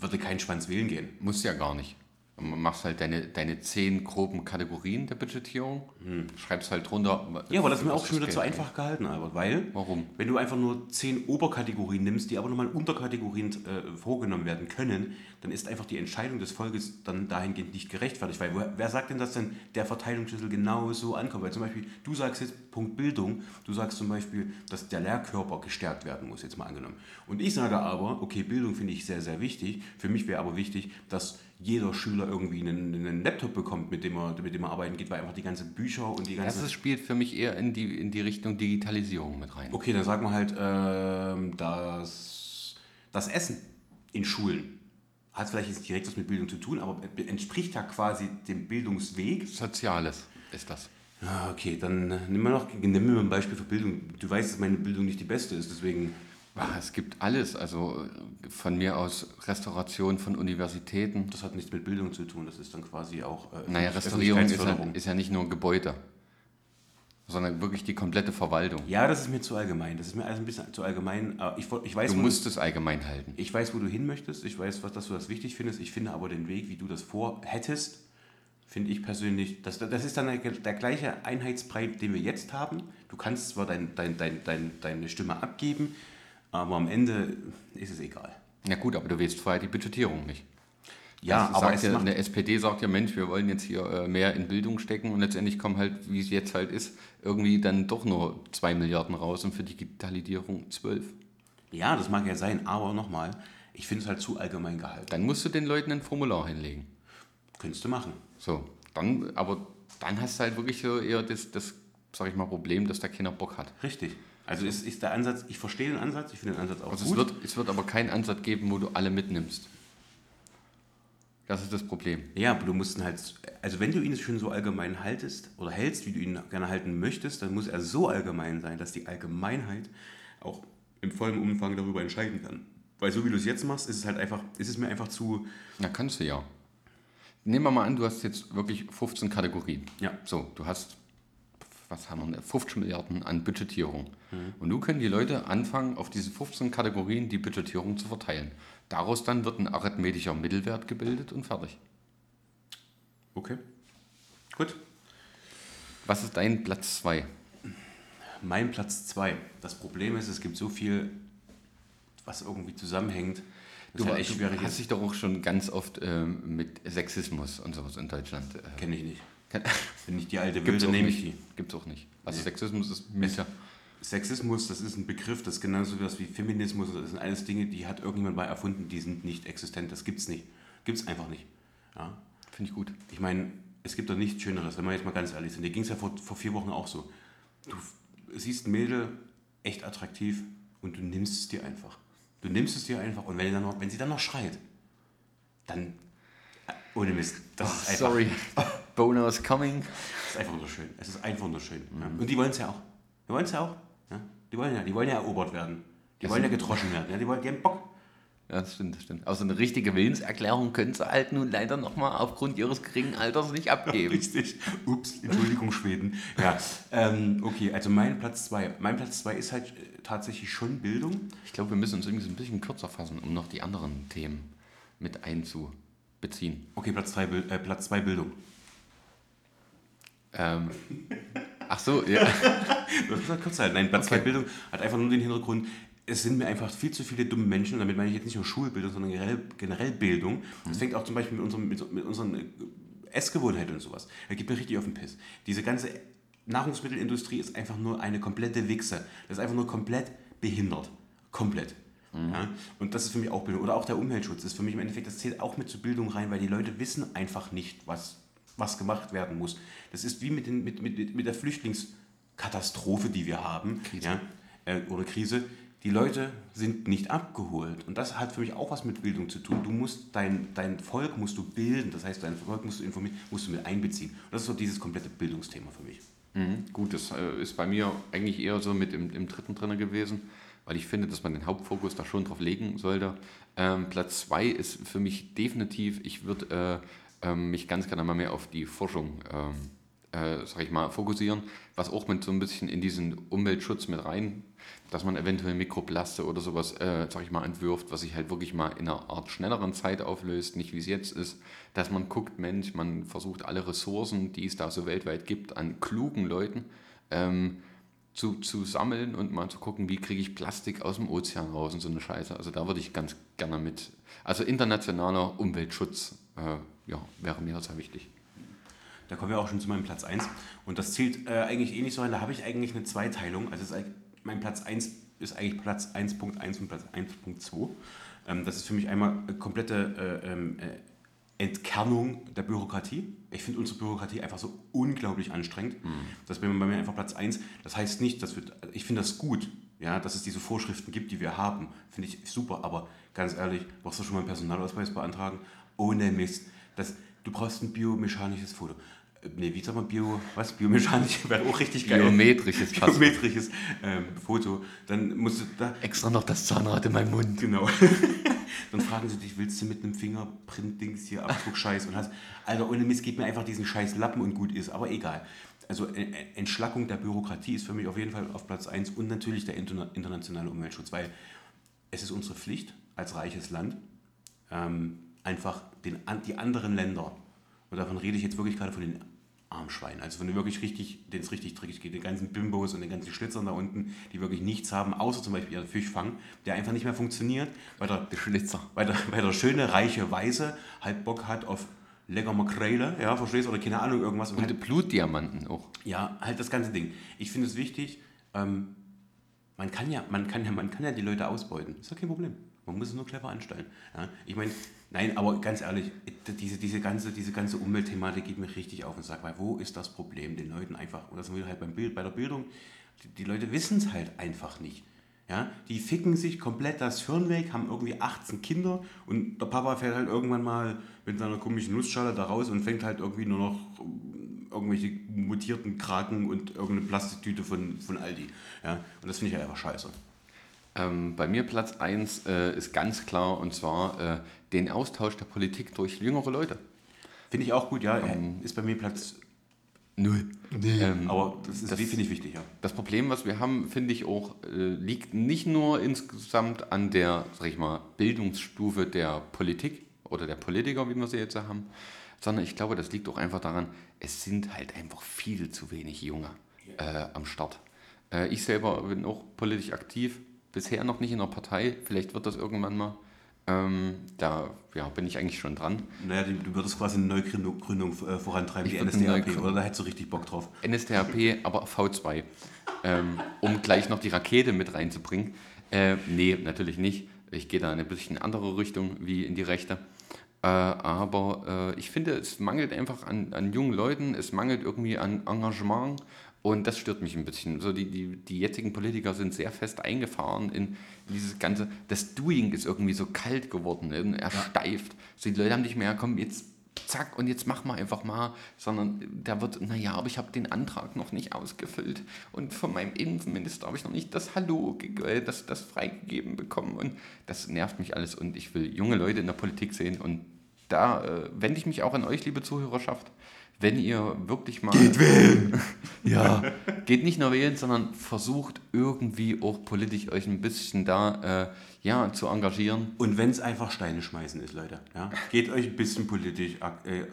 würde kein Schwanz wählen gehen. Muss ja gar nicht. Man machst halt deine, deine zehn groben Kategorien der Budgetierung, hm. schreibst halt drunter. Ja, aber das ist mir auch schon wieder zu einfach gehalten, Albert, weil. Warum? Wenn du einfach nur zehn Oberkategorien nimmst, die aber nochmal Unterkategorien äh, vorgenommen werden können, dann ist einfach die Entscheidung des Volkes dann dahingehend nicht gerechtfertigt. Weil wer, wer sagt denn, dass denn der Verteilungsschlüssel genau so ankommt? Weil zum Beispiel, du sagst jetzt Punkt Bildung, du sagst zum Beispiel, dass der Lehrkörper gestärkt werden muss, jetzt mal angenommen. Und ich sage aber, okay, Bildung finde ich sehr, sehr wichtig. Für mich wäre aber wichtig, dass jeder Schüler irgendwie einen, einen, Laptop bekommt, mit dem, er, mit dem er arbeiten geht, weil einfach die ganzen Bücher und die ganze... Das spielt für mich eher in die, in die Richtung Digitalisierung mit rein. Okay, dann sagen wir halt, äh, das, das Essen in Schulen hat vielleicht jetzt direkt was mit Bildung zu tun, aber entspricht ja quasi dem Bildungsweg. Soziales ist das. Ja, okay, dann nimm mal noch nimm mal ein Beispiel für Bildung. Du weißt, dass meine Bildung nicht die beste ist, deswegen... Es gibt alles, also von mir aus Restauration von Universitäten. Das hat nichts mit Bildung zu tun, das ist dann quasi auch. Äh, naja, Restaurierung ist ja, ist ja nicht nur Gebäude, sondern wirklich die komplette Verwaltung. Ja, das ist mir zu allgemein. Das ist mir alles ein bisschen zu allgemein. Ich, ich weiß, du musst du, es allgemein halten. Ich weiß, wo du hin möchtest. Ich weiß, was, dass du das wichtig findest. Ich finde aber den Weg, wie du das vorhättest, finde ich persönlich, das, das ist dann der, der, gleiche Einheitsbrei, den wir jetzt haben. Du kannst zwar dein, dein, dein, dein, deine Stimme abgeben, aber am Ende ist es egal. Na gut, aber du wählst vorher die Budgetierung nicht. Ja, also aber ja, eine SPD sagt ja, Mensch, wir wollen jetzt hier äh, mehr in Bildung stecken und letztendlich kommen halt, wie es jetzt halt ist, irgendwie dann doch nur 2 Milliarden raus und für Digitalisierung 12. Ja, das mag ja sein, aber nochmal, ich finde es halt zu allgemein gehalten. Dann musst du den Leuten ein Formular hinlegen. Könntest du machen. So, dann, aber dann hast du halt wirklich so eher das, das, sag ich mal, Problem, dass da keiner Bock hat. Richtig. Also ist, ist der Ansatz, ich verstehe den Ansatz, ich finde den Ansatz auch also gut. Es wird, es wird aber keinen Ansatz geben, wo du alle mitnimmst. Das ist das Problem. Ja, aber du musst ihn halt, also wenn du ihn schon so allgemein haltest oder hältst, wie du ihn gerne halten möchtest, dann muss er so allgemein sein, dass die Allgemeinheit auch im vollen Umfang darüber entscheiden kann. Weil so wie du es jetzt machst, ist es halt einfach, ist es mir einfach zu. Na, kannst du ja. Nehmen wir mal an, du hast jetzt wirklich 15 Kategorien. Ja. So, du hast was haben wir, 15 Milliarden an Budgetierung. Mhm. Und nun können die Leute anfangen, auf diese 15 Kategorien die Budgetierung zu verteilen. Daraus dann wird ein arithmetischer Mittelwert gebildet und fertig. Okay. Gut. Was ist dein Platz 2? Mein Platz 2. Das Problem ist, es gibt so viel, was irgendwie zusammenhängt. Das du, halt du hast dich doch auch schon ganz oft ähm, mit Sexismus und sowas in Deutschland. Äh, Kenne ich nicht. Wenn ich die alte Wilde, nehme ich die. Gibt es auch nicht. Also nee. Sexismus ist Mieter. Sexismus, das ist ein Begriff, das ist genauso was wie Feminismus. Das sind alles Dinge, die hat irgendjemand mal erfunden, die sind nicht existent. Das gibt es nicht. Gibt es einfach nicht. Ja? Finde ich gut. Ich meine, es gibt doch nichts Schöneres, wenn wir jetzt mal ganz ehrlich sind. Dir ging es ja vor, vor vier Wochen auch so. Du siehst ein Mädel, echt attraktiv, und du nimmst es dir einfach. Du nimmst es dir einfach. Und wenn, dann noch, wenn sie dann noch schreit, dann. Äh, ohne Mist. Das ist einfach. Sorry. Bonus coming. Es ist einfach wunderschön. Es ist einfach wunderschön. Mhm. Und die wollen es ja auch. Die wollen es ja auch. Ja. Die wollen ja, die wollen ja erobert werden. Die das wollen ja getroschen werden. Ja. Die, wollen, die haben Bock. Ja, das stimmt, das stimmt. Also eine richtige Willenserklärung können sie halt nun leider nochmal aufgrund ihres geringen Alters nicht abgeben. Richtig. Ups, Entschuldigung, Schweden. Ja, ähm, okay, also mein Platz 2. Mein Platz 2 ist halt äh, tatsächlich schon Bildung. Ich glaube, wir müssen uns irgendwie so ein bisschen kürzer fassen, um noch die anderen Themen mit einzubeziehen. Okay, Platz 2 äh, Platz Bildung. Ähm, ach so, ja. das muss halt kurz halten. Nein, Platz okay. 2 Bildung hat einfach nur den Hintergrund, es sind mir einfach viel zu viele dumme Menschen, und damit meine ich jetzt nicht nur Schulbildung, sondern generell, generell Bildung. Das mhm. fängt auch zum Beispiel mit, unserem, mit, mit unseren äh, Essgewohnheiten und sowas. Da gibt mir richtig auf den Piss. Diese ganze Nahrungsmittelindustrie ist einfach nur eine komplette Wichse. Das ist einfach nur komplett behindert. Komplett. Mhm. Ja? Und das ist für mich auch Bildung. Oder auch der Umweltschutz ist für mich im Endeffekt, das zählt auch mit zur Bildung rein, weil die Leute wissen einfach nicht, was was gemacht werden muss. Das ist wie mit, den, mit, mit, mit der Flüchtlingskatastrophe, die wir haben, Krise. Ja, äh, oder Krise. Die Leute sind nicht abgeholt. Und das hat für mich auch was mit Bildung zu tun. Du musst dein, dein Volk musst du bilden, das heißt, dein Volk musst du informieren, musst du mit einbeziehen. Und das ist so dieses komplette Bildungsthema für mich. Mhm. Gut, das äh, ist bei mir eigentlich eher so mit im, im dritten drin gewesen, weil ich finde, dass man den Hauptfokus da schon drauf legen sollte. Ähm, Platz 2 ist für mich definitiv, ich würde äh, ähm, mich ganz gerne mal mehr auf die Forschung, ähm, äh, sag ich mal, fokussieren, was auch mit so ein bisschen in diesen Umweltschutz mit rein, dass man eventuell Mikroplaste oder sowas, äh, sag ich mal, entwirft, was sich halt wirklich mal in einer Art schnelleren Zeit auflöst, nicht wie es jetzt ist, dass man guckt, Mensch, man versucht alle Ressourcen, die es da so weltweit gibt, an klugen Leuten, ähm, zu, zu sammeln und mal zu gucken, wie kriege ich Plastik aus dem Ozean raus und so eine Scheiße. Also da würde ich ganz gerne mit. Also internationaler Umweltschutz äh, ja, wäre mir sehr wichtig. Da kommen wir auch schon zu meinem Platz 1. Und das zählt äh, eigentlich eh nicht so rein. Da habe ich eigentlich eine Zweiteilung. Also mein Platz 1 ist eigentlich Platz 1.1 und Platz 1.2. Ähm, das ist für mich einmal komplette äh, ähm, äh, Entkernung der Bürokratie. Ich finde unsere Bürokratie einfach so unglaublich anstrengend. Mhm. Das wäre bei mir einfach Platz 1. Das heißt nicht, dass wir, ich finde das gut, ja, dass es diese Vorschriften gibt, die wir haben. Finde ich super, aber ganz ehrlich, brauchst du schon mal einen Personalausweis beantragen? Ohne Mist. Das, du brauchst ein biomechanisches Foto. Äh, nee, wie sagt man Bio, was? Biomechanisch wäre auch richtig geil. Biometrisches Biometrisches ähm, Foto. Dann musst du da. Extra noch das Zahnrad in meinem Mund. Genau. dann fragen sie dich, willst du mit einem Fingerprint-Dings hier Abdruck-Scheiß und hast. Alter, ohne Mist, gib mir einfach diesen scheiß Lappen und gut ist, aber egal. Also äh, äh, Entschlackung der Bürokratie ist für mich auf jeden Fall auf Platz 1 und natürlich der internationale Umweltschutz, weil es ist unsere Pflicht als reiches Land, ähm, einfach den, die anderen Länder, und davon rede ich jetzt wirklich gerade von den Armschweinen, also von den wirklich richtig, denen es richtig dreckig geht, den ganzen Bimbos und den ganzen Schlitzern da unten, die wirklich nichts haben, außer zum Beispiel ihren Fischfang, der einfach nicht mehr funktioniert, weil der, der Schlitzer, weil der, weil der schöne, reiche Weiße halt Bock hat auf lecker Makrele, ja, verstehst du, oder keine Ahnung, irgendwas. Und, und halt, Blutdiamanten auch. Ja, halt das ganze Ding. Ich finde es wichtig, ähm, man kann ja, man kann ja, man kann ja die Leute ausbeuten. Ist ja kein Problem. Man muss es nur clever anstellen. Ja? Ich meine, nein, aber ganz ehrlich, diese, diese, ganze, diese ganze Umweltthematik geht mir richtig auf und sagt, weil wo ist das Problem? Den Leuten einfach, das sind wir halt beim Bild, bei der Bildung, die, die Leute wissen es halt einfach nicht. Ja, die ficken sich komplett das Hirn weg, haben irgendwie 18 Kinder und der Papa fährt halt irgendwann mal mit seiner komischen Nussschale da raus und fängt halt irgendwie nur noch irgendwelche mutierten Kraken und irgendeine Plastiktüte von, von Aldi. Ja, und das finde ich ja einfach scheiße. Ähm, bei mir Platz 1 äh, ist ganz klar und zwar äh, den Austausch der Politik durch jüngere Leute. Finde ich auch gut, ja. Ähm, ist bei mir Platz Null. Nee. Ähm, aber das, das finde ich wichtig, ja. Das Problem, was wir haben, finde ich auch, äh, liegt nicht nur insgesamt an der, sag ich mal, Bildungsstufe der Politik oder der Politiker, wie wir sie jetzt haben, sondern ich glaube, das liegt auch einfach daran, es sind halt einfach viel zu wenig Junge äh, am Start. Äh, ich selber bin auch politisch aktiv, bisher noch nicht in der Partei, vielleicht wird das irgendwann mal. Ähm, da ja, bin ich eigentlich schon dran. Naja, du würdest quasi eine Neugründung Gründung, äh, vorantreiben, ich die NSDAP, oder da hättest du richtig Bock drauf? NSDAP, aber V2, ähm, um gleich noch die Rakete mit reinzubringen. Äh, nee, natürlich nicht. Ich gehe da in eine bisschen andere Richtung wie in die Rechte. Äh, aber äh, ich finde, es mangelt einfach an, an jungen Leuten, es mangelt irgendwie an Engagement und das stört mich ein bisschen. So die, die, die jetzigen Politiker sind sehr fest eingefahren in, dieses ganze. Das Doing ist irgendwie so kalt geworden, ne? ersteift. So die Leute haben nicht mehr, komm, jetzt zack und jetzt mach mal einfach mal, sondern da wird, naja, aber ich habe den Antrag noch nicht ausgefüllt und von meinem Innenminister habe ich noch nicht das Hallo, äh, das, das freigegeben bekommen und das nervt mich alles und ich will junge Leute in der Politik sehen und da äh, wende ich mich auch an euch, liebe Zuhörerschaft wenn ihr wirklich mal. Geht wählen! ja, geht nicht nur wählen, sondern versucht irgendwie auch politisch euch ein bisschen da äh, ja, zu engagieren. Und wenn es einfach Steine schmeißen ist, Leute. Ja? Geht euch ein bisschen politisch, äh,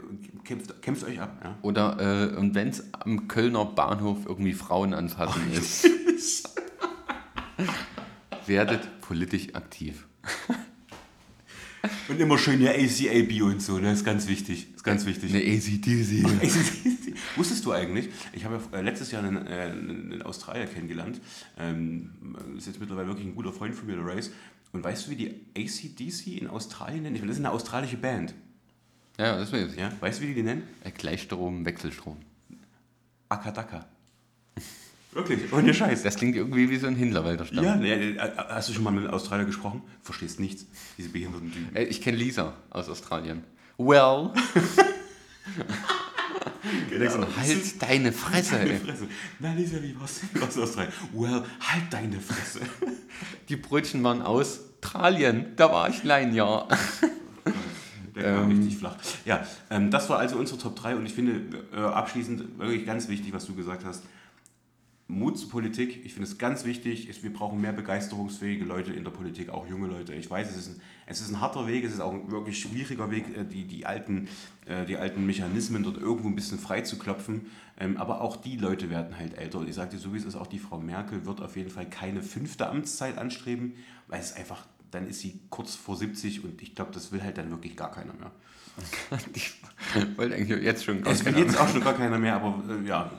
kämpft, kämpft euch ab. Ja? Oder äh, und wenn es am Kölner Bahnhof irgendwie Frauen anfassen oh, ist, werdet politisch aktiv. Und immer schön ja ACAB und so, das ist ganz wichtig. ist ganz wichtig. Eine ACDC. Wusstest du eigentlich, ich habe ja äh, letztes Jahr einen, äh, einen Australier kennengelernt, ähm, ist jetzt mittlerweile wirklich ein guter Freund von mir, der Race. Und weißt du, wie die ACDC in Australien nennen? Ich meine, das ist eine australische Band. Ja, das weiß ich. Ja, weißt du, wie die die nennen? Äh, Gleichstrom, Wechselstrom. Akadaka. Wirklich, ohne Scheiß. Das klingt irgendwie wie so ein Hinterwälder Stamm. Ja, ja, hast du schon mal mit Australier gesprochen? Verstehst nichts, diese behinderten Typen. Äh, ich kenne Lisa aus Australien. Well. Ja, halt deine Fresse, Deine ey. Fresse. Na, Lisa, wie? Was aus rein? Well, halt deine Fresse. Die Brötchen waren aus Australien. Da war ich ein Jahr. Der kam richtig flach. Ja, ähm, das war also unsere Top 3 und ich finde äh, abschließend wirklich ganz wichtig, was du gesagt hast. Mut zur Politik, ich finde es ganz wichtig, ist, wir brauchen mehr begeisterungsfähige Leute in der Politik, auch junge Leute. Ich weiß, es ist ein, es ist ein harter Weg, es ist auch ein wirklich schwieriger Weg, äh, die, die, alten, äh, die alten Mechanismen dort irgendwo ein bisschen frei zu klopfen. Ähm, aber auch die Leute werden halt älter. Und ich sage dir, so wie es ist, auch die Frau Merkel wird auf jeden Fall keine fünfte Amtszeit anstreben, weil es einfach, dann ist sie kurz vor 70 und ich glaube, das will halt dann wirklich gar keiner mehr. Ich wollte eigentlich jetzt schon gar Es will keine jetzt auch schon gar keiner mehr, aber äh, ja,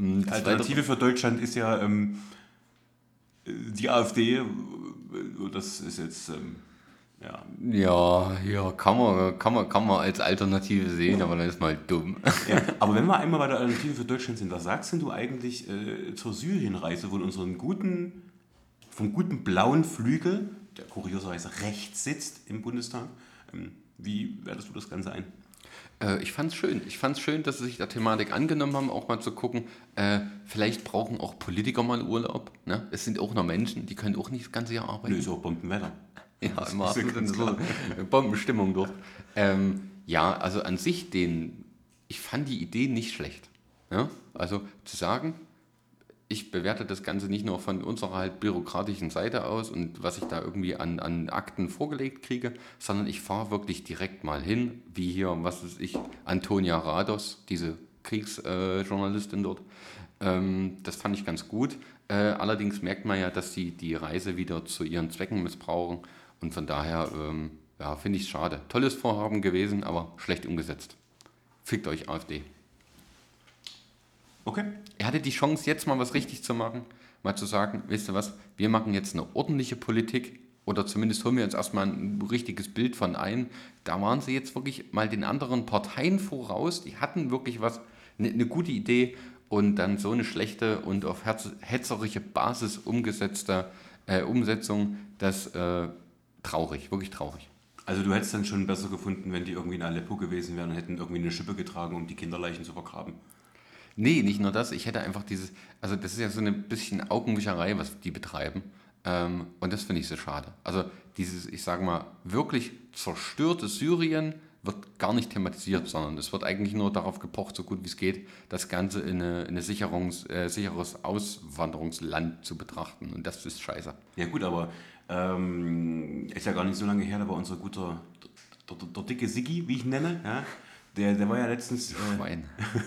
Ahnung. Die Alternative für Deutschland ist ja ähm, die AfD. Das ist jetzt, ähm, ja. Ja, ja, kann man, kann, man, kann man als Alternative sehen, aber dann ist mal dumm. ja. Aber wenn wir einmal bei der Alternative für Deutschland sind, was sagst denn du eigentlich äh, zur Syrienreise von unserem guten, vom guten blauen Flügel, der kurioserweise rechts sitzt im Bundestag? Ähm, wie wertest du das Ganze ein? Äh, ich fand es schön. Ich fand es schön, dass sie sich der Thematik angenommen haben, auch mal zu gucken, äh, vielleicht brauchen auch Politiker mal Urlaub. Ne? Es sind auch noch Menschen, die können auch nicht das ganze Jahr arbeiten. Nö, ist auch Bombenwetter. Ja, Das immer ist so Bombenstimmung dort. Ähm, ja, also an sich den, ich fand die Idee nicht schlecht. Ja? Also zu sagen, ich bewerte das Ganze nicht nur von unserer halt bürokratischen Seite aus und was ich da irgendwie an, an Akten vorgelegt kriege, sondern ich fahre wirklich direkt mal hin, wie hier, was weiß ich, Antonia Rados, diese Kriegsjournalistin dort. Ähm, das fand ich ganz gut. Äh, allerdings merkt man ja, dass sie die Reise wieder zu ihren Zwecken missbrauchen und von daher ähm, ja, finde ich es schade. Tolles Vorhaben gewesen, aber schlecht umgesetzt. Fickt euch AfD. Okay. Er hatte die Chance, jetzt mal was richtig zu machen, mal zu sagen, wisst ihr was, wir machen jetzt eine ordentliche Politik oder zumindest holen wir uns erstmal ein richtiges Bild von ein. Da waren sie jetzt wirklich mal den anderen Parteien voraus, die hatten wirklich was, eine, eine gute Idee und dann so eine schlechte und auf herz- hetzerische Basis umgesetzte äh, Umsetzung, das äh, traurig, wirklich traurig. Also du hättest dann schon besser gefunden, wenn die irgendwie in Aleppo gewesen wären und hätten irgendwie eine Schippe getragen, um die Kinderleichen zu vergraben. Nee, nicht nur das. Ich hätte einfach dieses, also das ist ja so ein bisschen Augenwischerei, was die betreiben. Ähm, und das finde ich so schade. Also dieses, ich sage mal, wirklich zerstörte Syrien wird gar nicht thematisiert, sondern es wird eigentlich nur darauf gepocht, so gut wie es geht, das Ganze in eine, in eine Sicherungs, äh, sicheres Auswanderungsland zu betrachten. Und das ist scheiße. Ja gut, aber ähm, ist ja gar nicht so lange her, da war unser guter, der, der, der dicke Siggi, wie ich ihn nenne, ja, der, der war ja letztens, äh, Schwein.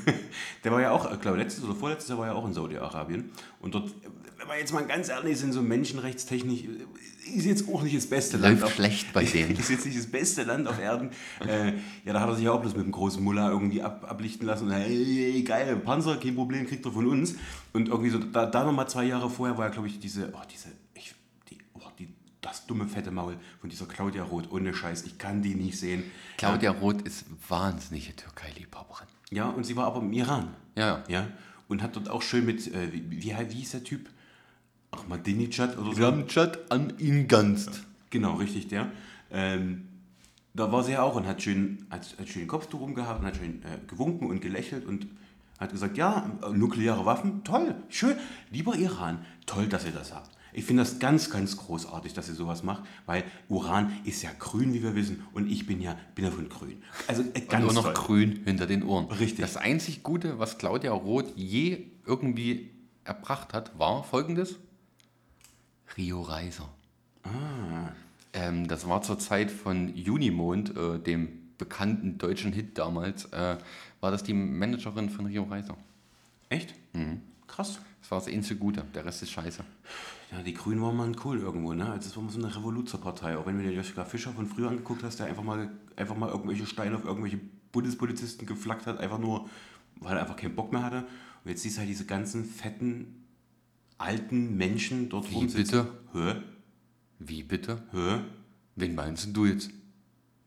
der war ja auch, ich glaube letztes oder vorletztes Jahr war ja auch in Saudi-Arabien und dort, wenn wir jetzt mal ganz ehrlich sind, so menschenrechtstechnisch, äh, ist jetzt auch nicht das beste Land. Läuft schlecht bei denen. Ist jetzt nicht das beste Land auf Erden. Äh, ja, da hat er sich ja auch bloß mit dem großen Mullah irgendwie ab, ablichten lassen. Und hey, geil, Panzer, kein Problem, kriegt er von uns. Und irgendwie so, da, da nochmal zwei Jahre vorher war ja, glaube ich, diese, oh, diese, ich, die, oh, die, das dumme fette Maul von dieser Claudia Roth, ohne Scheiß, ich kann die nicht sehen. Claudia Roth ist wahnsinnige Türkei-Liebhaberin. Ja, und sie war aber im Iran. Ja, ja. Ja, und hat dort auch schön mit, äh, wie, wie, wie hieß der Typ? Ahmadinejad oder so. Ramchat an ihn ganzt. Genau, richtig, der. Ähm, da war sie ja auch und hat schön, hat, hat schön Kopftuch umgehabt und hat schön äh, gewunken und gelächelt und hat gesagt, ja, nukleare Waffen, toll, schön. Lieber Iran, toll, dass ihr das habt. Ich finde das ganz, ganz großartig, dass ihr sowas macht, weil Uran ist ja grün, wie wir wissen, und ich bin ja, bin ja von grün. Also äh, ganz und nur noch toll. grün hinter den Ohren. Richtig. Das einzig Gute, was Claudia Roth je irgendwie erbracht hat, war folgendes: Rio Reiser. Ah, Ähm, das war zur Zeit von Junimond, äh, dem bekannten deutschen Hit damals, äh, war das die Managerin von Rio Reiser. echt? Krass. Das war das einzige Gute, der Rest ist scheiße. Ja, die Grünen waren mal cool irgendwo, ne? Also das war mal so eine Revoluzerpartei. Auch wenn du dir Joschka Fischer von früher angeguckt hast, der einfach mal, einfach mal irgendwelche Steine auf irgendwelche Bundespolizisten geflackt hat, einfach nur, weil er einfach keinen Bock mehr hatte. Und jetzt siehst du halt diese ganzen fetten, alten Menschen dort Wie rumsitzen. bitte? Hä? Wie bitte? Hä? Wen meinst du jetzt?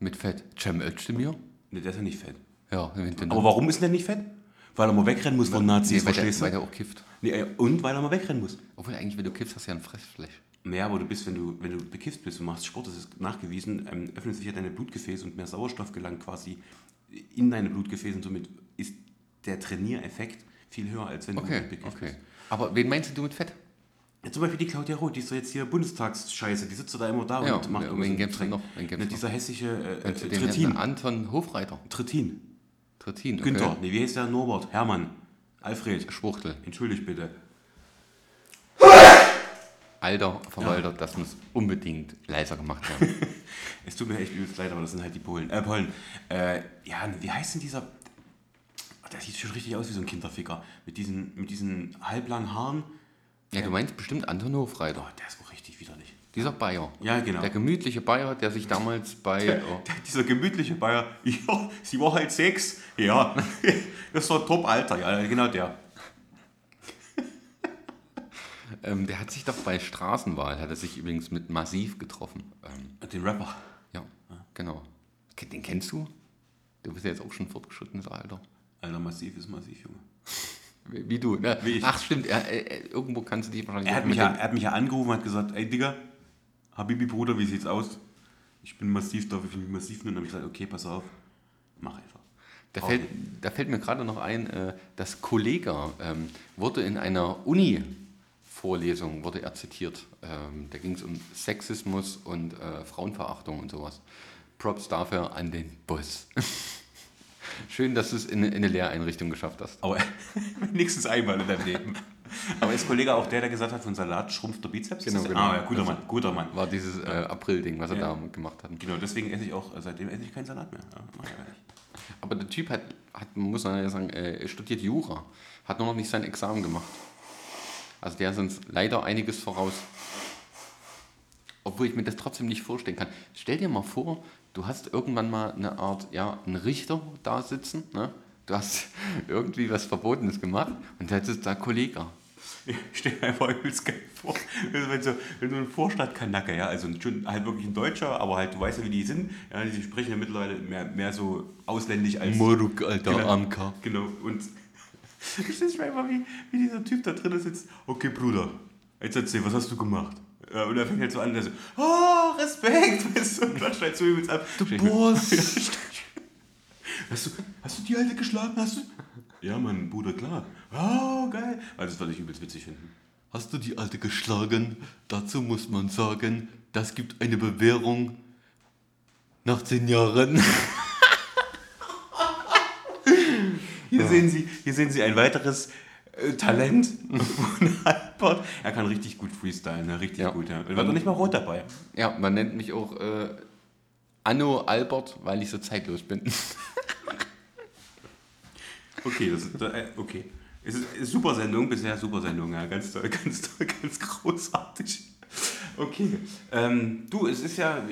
Mit Fett? Cem Özdemir? Ne, der ist ja nicht fett. Ja, wen denn Aber warum ist denn der nicht fett? Weil er mal wegrennen muss von Nazis, nee, weil, der, verstehst weil du? der auch kifft. Nee, äh, und weil er mal wegrennen muss. Obwohl eigentlich, wenn du kiffst, hast du ja ein Fressfleisch. Naja, aber du bist, wenn du, wenn du bekifft bist und machst Sport, das ist nachgewiesen, ähm, öffnet sich ja deine Blutgefäße und mehr Sauerstoff gelangt quasi in deine Blutgefäße und somit ist der Trainiereffekt viel höher, als wenn Okay, du Big okay. Aber wen meinst du mit Fett? Ja, zum Beispiel die Claudia Roth, die ist doch jetzt hier Bundestagsscheiße, die sitzt doch da immer da Ja, und macht wen gibt's noch? Wen gibt's noch? dieser hässliche äh, äh, Trittin. Anton Hofreiter? Trittin. Trittin, okay. Günther. Nee, wie heißt der? Norbert. Hermann. Alfred. Schwuchtel. Entschuldigt bitte. Alter Verwalter, das muss unbedingt leiser gemacht werden. Es tut mir echt übelst leid, aber das sind halt die Polen. Äh, Polen. Äh, ja, wie heißt denn dieser... Der sieht schon richtig aus wie so ein Kinderficker. Mit diesen, mit diesen halblangen Haaren. ja, du meinst bestimmt Anton Hofreiter. Oh, der ist. Dieser Bayer. Ja, genau. Der gemütliche Bayer, der sich damals bei... Oh, Dieser gemütliche Bayer, ja, sie war halt sechs. Ja, das war top, Alter. Ja, genau der. ähm, der hat sich doch bei Straßenwahl, hat er sich übrigens mit Massiv getroffen. Ähm, Den Rapper. ja, genau. Den kennst du? Du bist ja jetzt auch schon fortgeschrittenes Alter. Alter, massiv ist massiv, Junge. Wie, du, ne? Wie ich. Ach stimmt, er, er, irgendwo kannst du dich wahrscheinlich... Er hat, mich ja, er hat mich ja angerufen und hat gesagt, ey Digga, Habibi Bruder, wie sieht's aus? Ich bin massiv, darf ich mich massiv nennen? Und habe ich gesagt, okay, pass auf, mach einfach. Da fällt, da fällt mir gerade noch ein, äh, das Kollega ähm, wurde in einer Uni-Vorlesung, wurde er zitiert. Ähm, da ging es um Sexismus und äh, Frauenverachtung und sowas. Props dafür an den Boss. Schön, dass du es in, in eine Lehreinrichtung geschafft hast. Aber wenigstens einmal in deinem Leben. Aber ist Kollege auch der, der gesagt hat, von Salat schrumpft der Bizeps? Genau, genau. Ah, ja, guter Also- Mann, guter Mann. War dieses äh, April-Ding, was er Ja. da gemacht hat. Genau, deswegen esse ich auch, seitdem esse ich keinen Salat mehr. Aber der Typ hat, hat muss man ja sagen, äh, er studiert Jura, hat nur noch nicht sein Examen gemacht. Also der ist uns leider einiges voraus. Obwohl ich mir das trotzdem nicht vorstellen kann. Stell dir mal vor, du hast irgendwann mal eine Art, ja, einen Richter da sitzen, ne? Du hast irgendwie was Verbotenes gemacht und da ist da Kollege. Ich stelle mir einfach übelst geil vor, wenn, so, wenn so ein Vorstadtkanacke, ja, also schon halt wirklich ein Deutscher, aber halt, du weißt ja, wie die sind, ja, die sprechen ja mittlerweile mehr, mehr so ausländisch als... Moruk, alter Genau. Amka. Genau, und ich stelle mir einfach, wie, wie dieser Typ da drin sitzt. Okay, Bruder, jetzt erzähl, was hast du gemacht? Und er fängt halt so an, der so, oh, Respekt, weißt du, und klatscht halt so übelst ab. Du mir- Boss! Hast du, hast du die Alte geschlagen? Hast du? Ja, Mann, Bruder, klar. Oh, geil. Weil das würde ich übelst witzig finden. Hast du die Alte geschlagen? Dazu muss man sagen, das gibt eine Bewährung nach zehn Jahren. Hier, sehen, Sie, hier sehen Sie ein weiteres äh, Talent von Albert. Er kann richtig gut freestylen, ne? richtig Ja. gut. Ja. Er war doch nicht mal rot dabei. Ja, man nennt mich auch äh, Anno Albert, weil ich so zeitlos bin. Okay, das ist, äh, okay. Es ist, ist super Sendung, bisher super Sendung, ja. Ganz toll, ganz toll, ganz großartig. Okay. Ähm, du, es ist ja,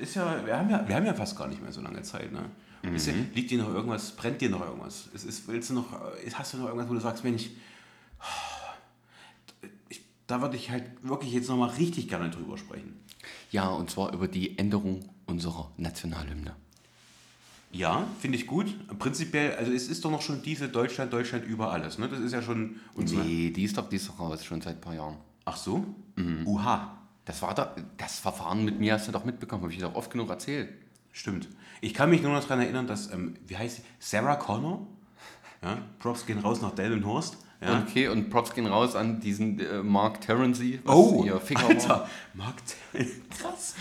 ist ja, wir haben ja, wir haben ja fast gar nicht mehr so lange Zeit, ne? Ist ja, liegt dir noch irgendwas, brennt dir noch irgendwas? Ist, ist, willst du noch, äh, hast du noch irgendwas, wo du sagst, Mensch, ich, da würde ich halt wirklich jetzt nochmal richtig gerne drüber sprechen. Ja, und zwar über die Änderung unserer Nationalhymne. Ja, finde ich gut. Prinzipiell, also es ist doch noch schon diese Deutschland, Deutschland über alles, ne? Das ist ja schon unsere. Nee, die ist doch, die ist doch raus, schon seit ein paar Jahren. Ach so? Uha. Das war da, das Verfahren mit mir hast du doch mitbekommen, habe ich dir doch oft genug erzählt. Stimmt. Ich kann mich nur noch daran erinnern, dass, ähm, wie heißt sie? Sarah Connor? Ja, Props gehen raus nach Delmenhorst. Ja. Okay, und Props gehen raus an diesen äh, Mark Terency, oh, ihr war. Alter, Mark Ter- krass.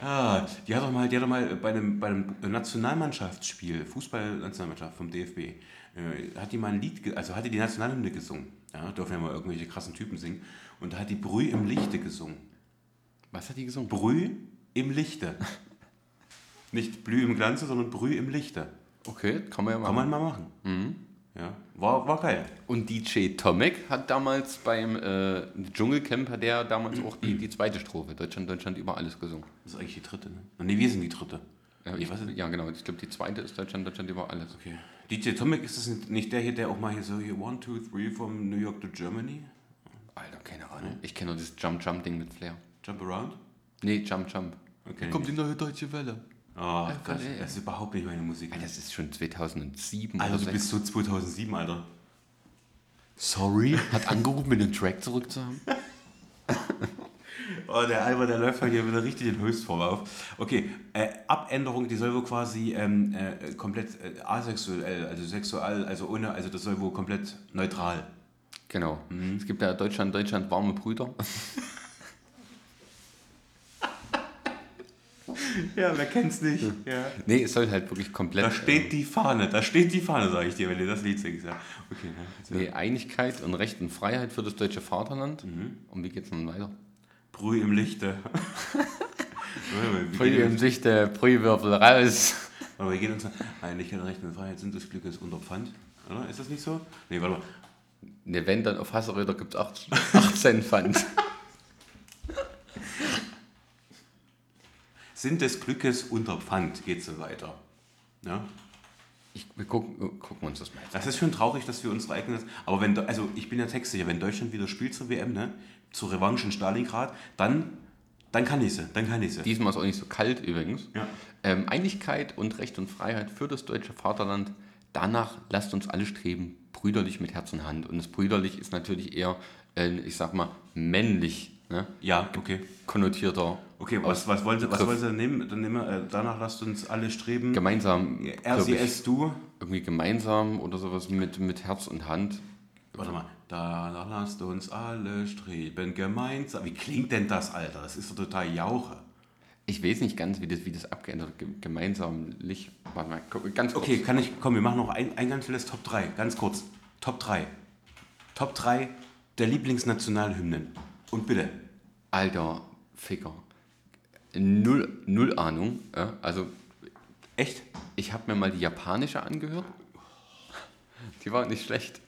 Ah, die hat doch mal, die hat doch mal bei einem, bei einem Nationalmannschaftsspiel, Fußball-Nationalmannschaft vom DFB, äh, hat die mal ein Lied, also hatte die Nationalhymne gesungen. Ja, dürfen ja mal irgendwelche krassen Typen singen. Und da hat die Brüh im Lichte gesungen. Was hat die gesungen? Brüh im Lichte. Nicht Blüh im Glanze, sondern Brüh im Lichte. Okay, kann man ja Kann machen. man mal machen. Ja, war, war geil. Und DJ Tomek hat damals beim äh, Dschungelcamp, hat der damals auch die, die zweite Strophe, Deutschland, Deutschland über alles gesungen. Das ist eigentlich die dritte, ne? Nee, wir sind die dritte. Ja, Nee, ich, ja genau, ich glaube die zweite ist Deutschland, Deutschland über alles. Okay. DJ Tomek ist das nicht der hier, der auch mal hier so hier One, Two, Three from New York to Germany? Alter, keine Ahnung. Ich kenne nur das Jump-Jump-Ding mit Flair. Jump around? Nee, Jump-Jump. Okay. Kommt die neue deutsche Welle. Oh Gott, ey. das ist überhaupt nicht meine Musik. Alter, das ist schon 2007 Alter, du bist so 2007, Alter. Sorry, hat angerufen, mir den Track zurückzuhaben. Oh, der Albert, der läuft hier wieder richtig in Höchstform auf. Okay, äh, Abänderung, die soll wohl quasi ähm, äh, komplett äh, asexuell, also sexual, also ohne, also das soll wohl komplett neutral. Genau. Es gibt ja Deutschland, Deutschland warme Brüder. Ja, wer kennt's nicht? Ja. nee, es soll halt wirklich komplett. Da steht die Fahne, da steht die Fahne, sage ich dir, wenn du das Lied singst. Ja. Okay, ja. Nee, Einigkeit und Recht und Freiheit für das deutsche Vaterland. Und wie geht's dann weiter? Brüh im Lichte. Brühe im Sichte, Brühwürfel raus. Aber wir gehen uns Einigkeit, Recht und Freiheit sind des Glückes unter Pfand. Oder? Ist das nicht so? Nee, warte mal. Ne, wenn dann auf Hasseröder gibt es 18 Pfand. Sind des Glückes unter Pfand, geht so weiter. Ja? Ich, wir gucken, gucken uns das mal jetzt an. Das ist schon traurig, dass wir unsere eigenen. Aber wenn, also ich bin ja textsicher, wenn Deutschland wieder spielt zur WM, ne, zur Revanche in Stalingrad, dann, dann kann ich sie, dann kann ich sie. Diesmal ist auch nicht so kalt übrigens. Ja. Ähm, Einigkeit und Recht und Freiheit für das deutsche Vaterland. Danach lasst uns alle streben, brüderlich mit Herz und Hand. Und das brüderlich ist natürlich eher, äh, ich sag mal, männlich ne? Ja, okay. konnotierter. Okay, was, was wollen Sie, was wollen Sie denn nehmen? Dann nehmen wir, äh, danach lasst uns alle streben. Gemeinsam, es, du. irgendwie gemeinsam oder sowas mit, mit Herz und Hand. Warte mal. Danach lasst uns alle streben gemeinsam. Wie klingt denn das, Alter? Das ist doch total Jauche. Ich weiß nicht ganz, wie das, wie das abgeändert wird. Gemeinsamlich. Warte mal, ganz kurz. Okay, kann ich, komm, wir machen noch ein, ein ganz schnelles Top 3, ganz kurz. Top 3. Top 3 der Lieblingsnationalhymnen. Und bitte. Alter Ficker. Null, null Ahnung. Ja? Also, Echt? ich habe mir mal die japanische angehört. Die war nicht schlecht.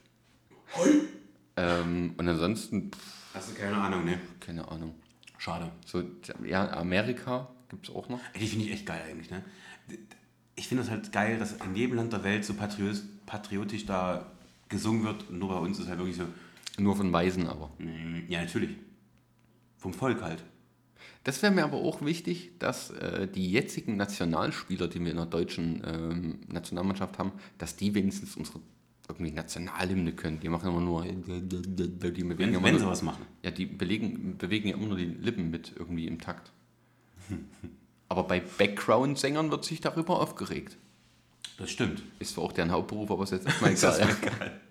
Ähm, und ansonsten, pff, Hast du keine Ahnung, ne? keine Ahnung. Schade. So, ja, Amerika gibt es auch noch. Die finde ich echt geil eigentlich, ne? Ich finde das halt geil, dass in jedem Land der Welt so patriot, patriotisch da gesungen wird. Nur bei uns ist halt wirklich so, Nur von Weisen aber. ja, natürlich. Vom Volk halt. Das wäre mir aber auch wichtig, dass äh, die jetzigen Nationalspieler, die wir in der deutschen ähm, Nationalmannschaft haben, dass die wenigstens unsere irgendwie Nationalhymne können. Die machen immer nur. Die bewegen Wenn, immer wenn nur, sie was machen. Ja, die belegen, bewegen ja immer nur die Lippen mit irgendwie im Takt. Aber bei Background-Sängern wird sich darüber aufgeregt. Das stimmt. Ist zwar auch deren Hauptberuf, aber ist jetzt erstmal egal.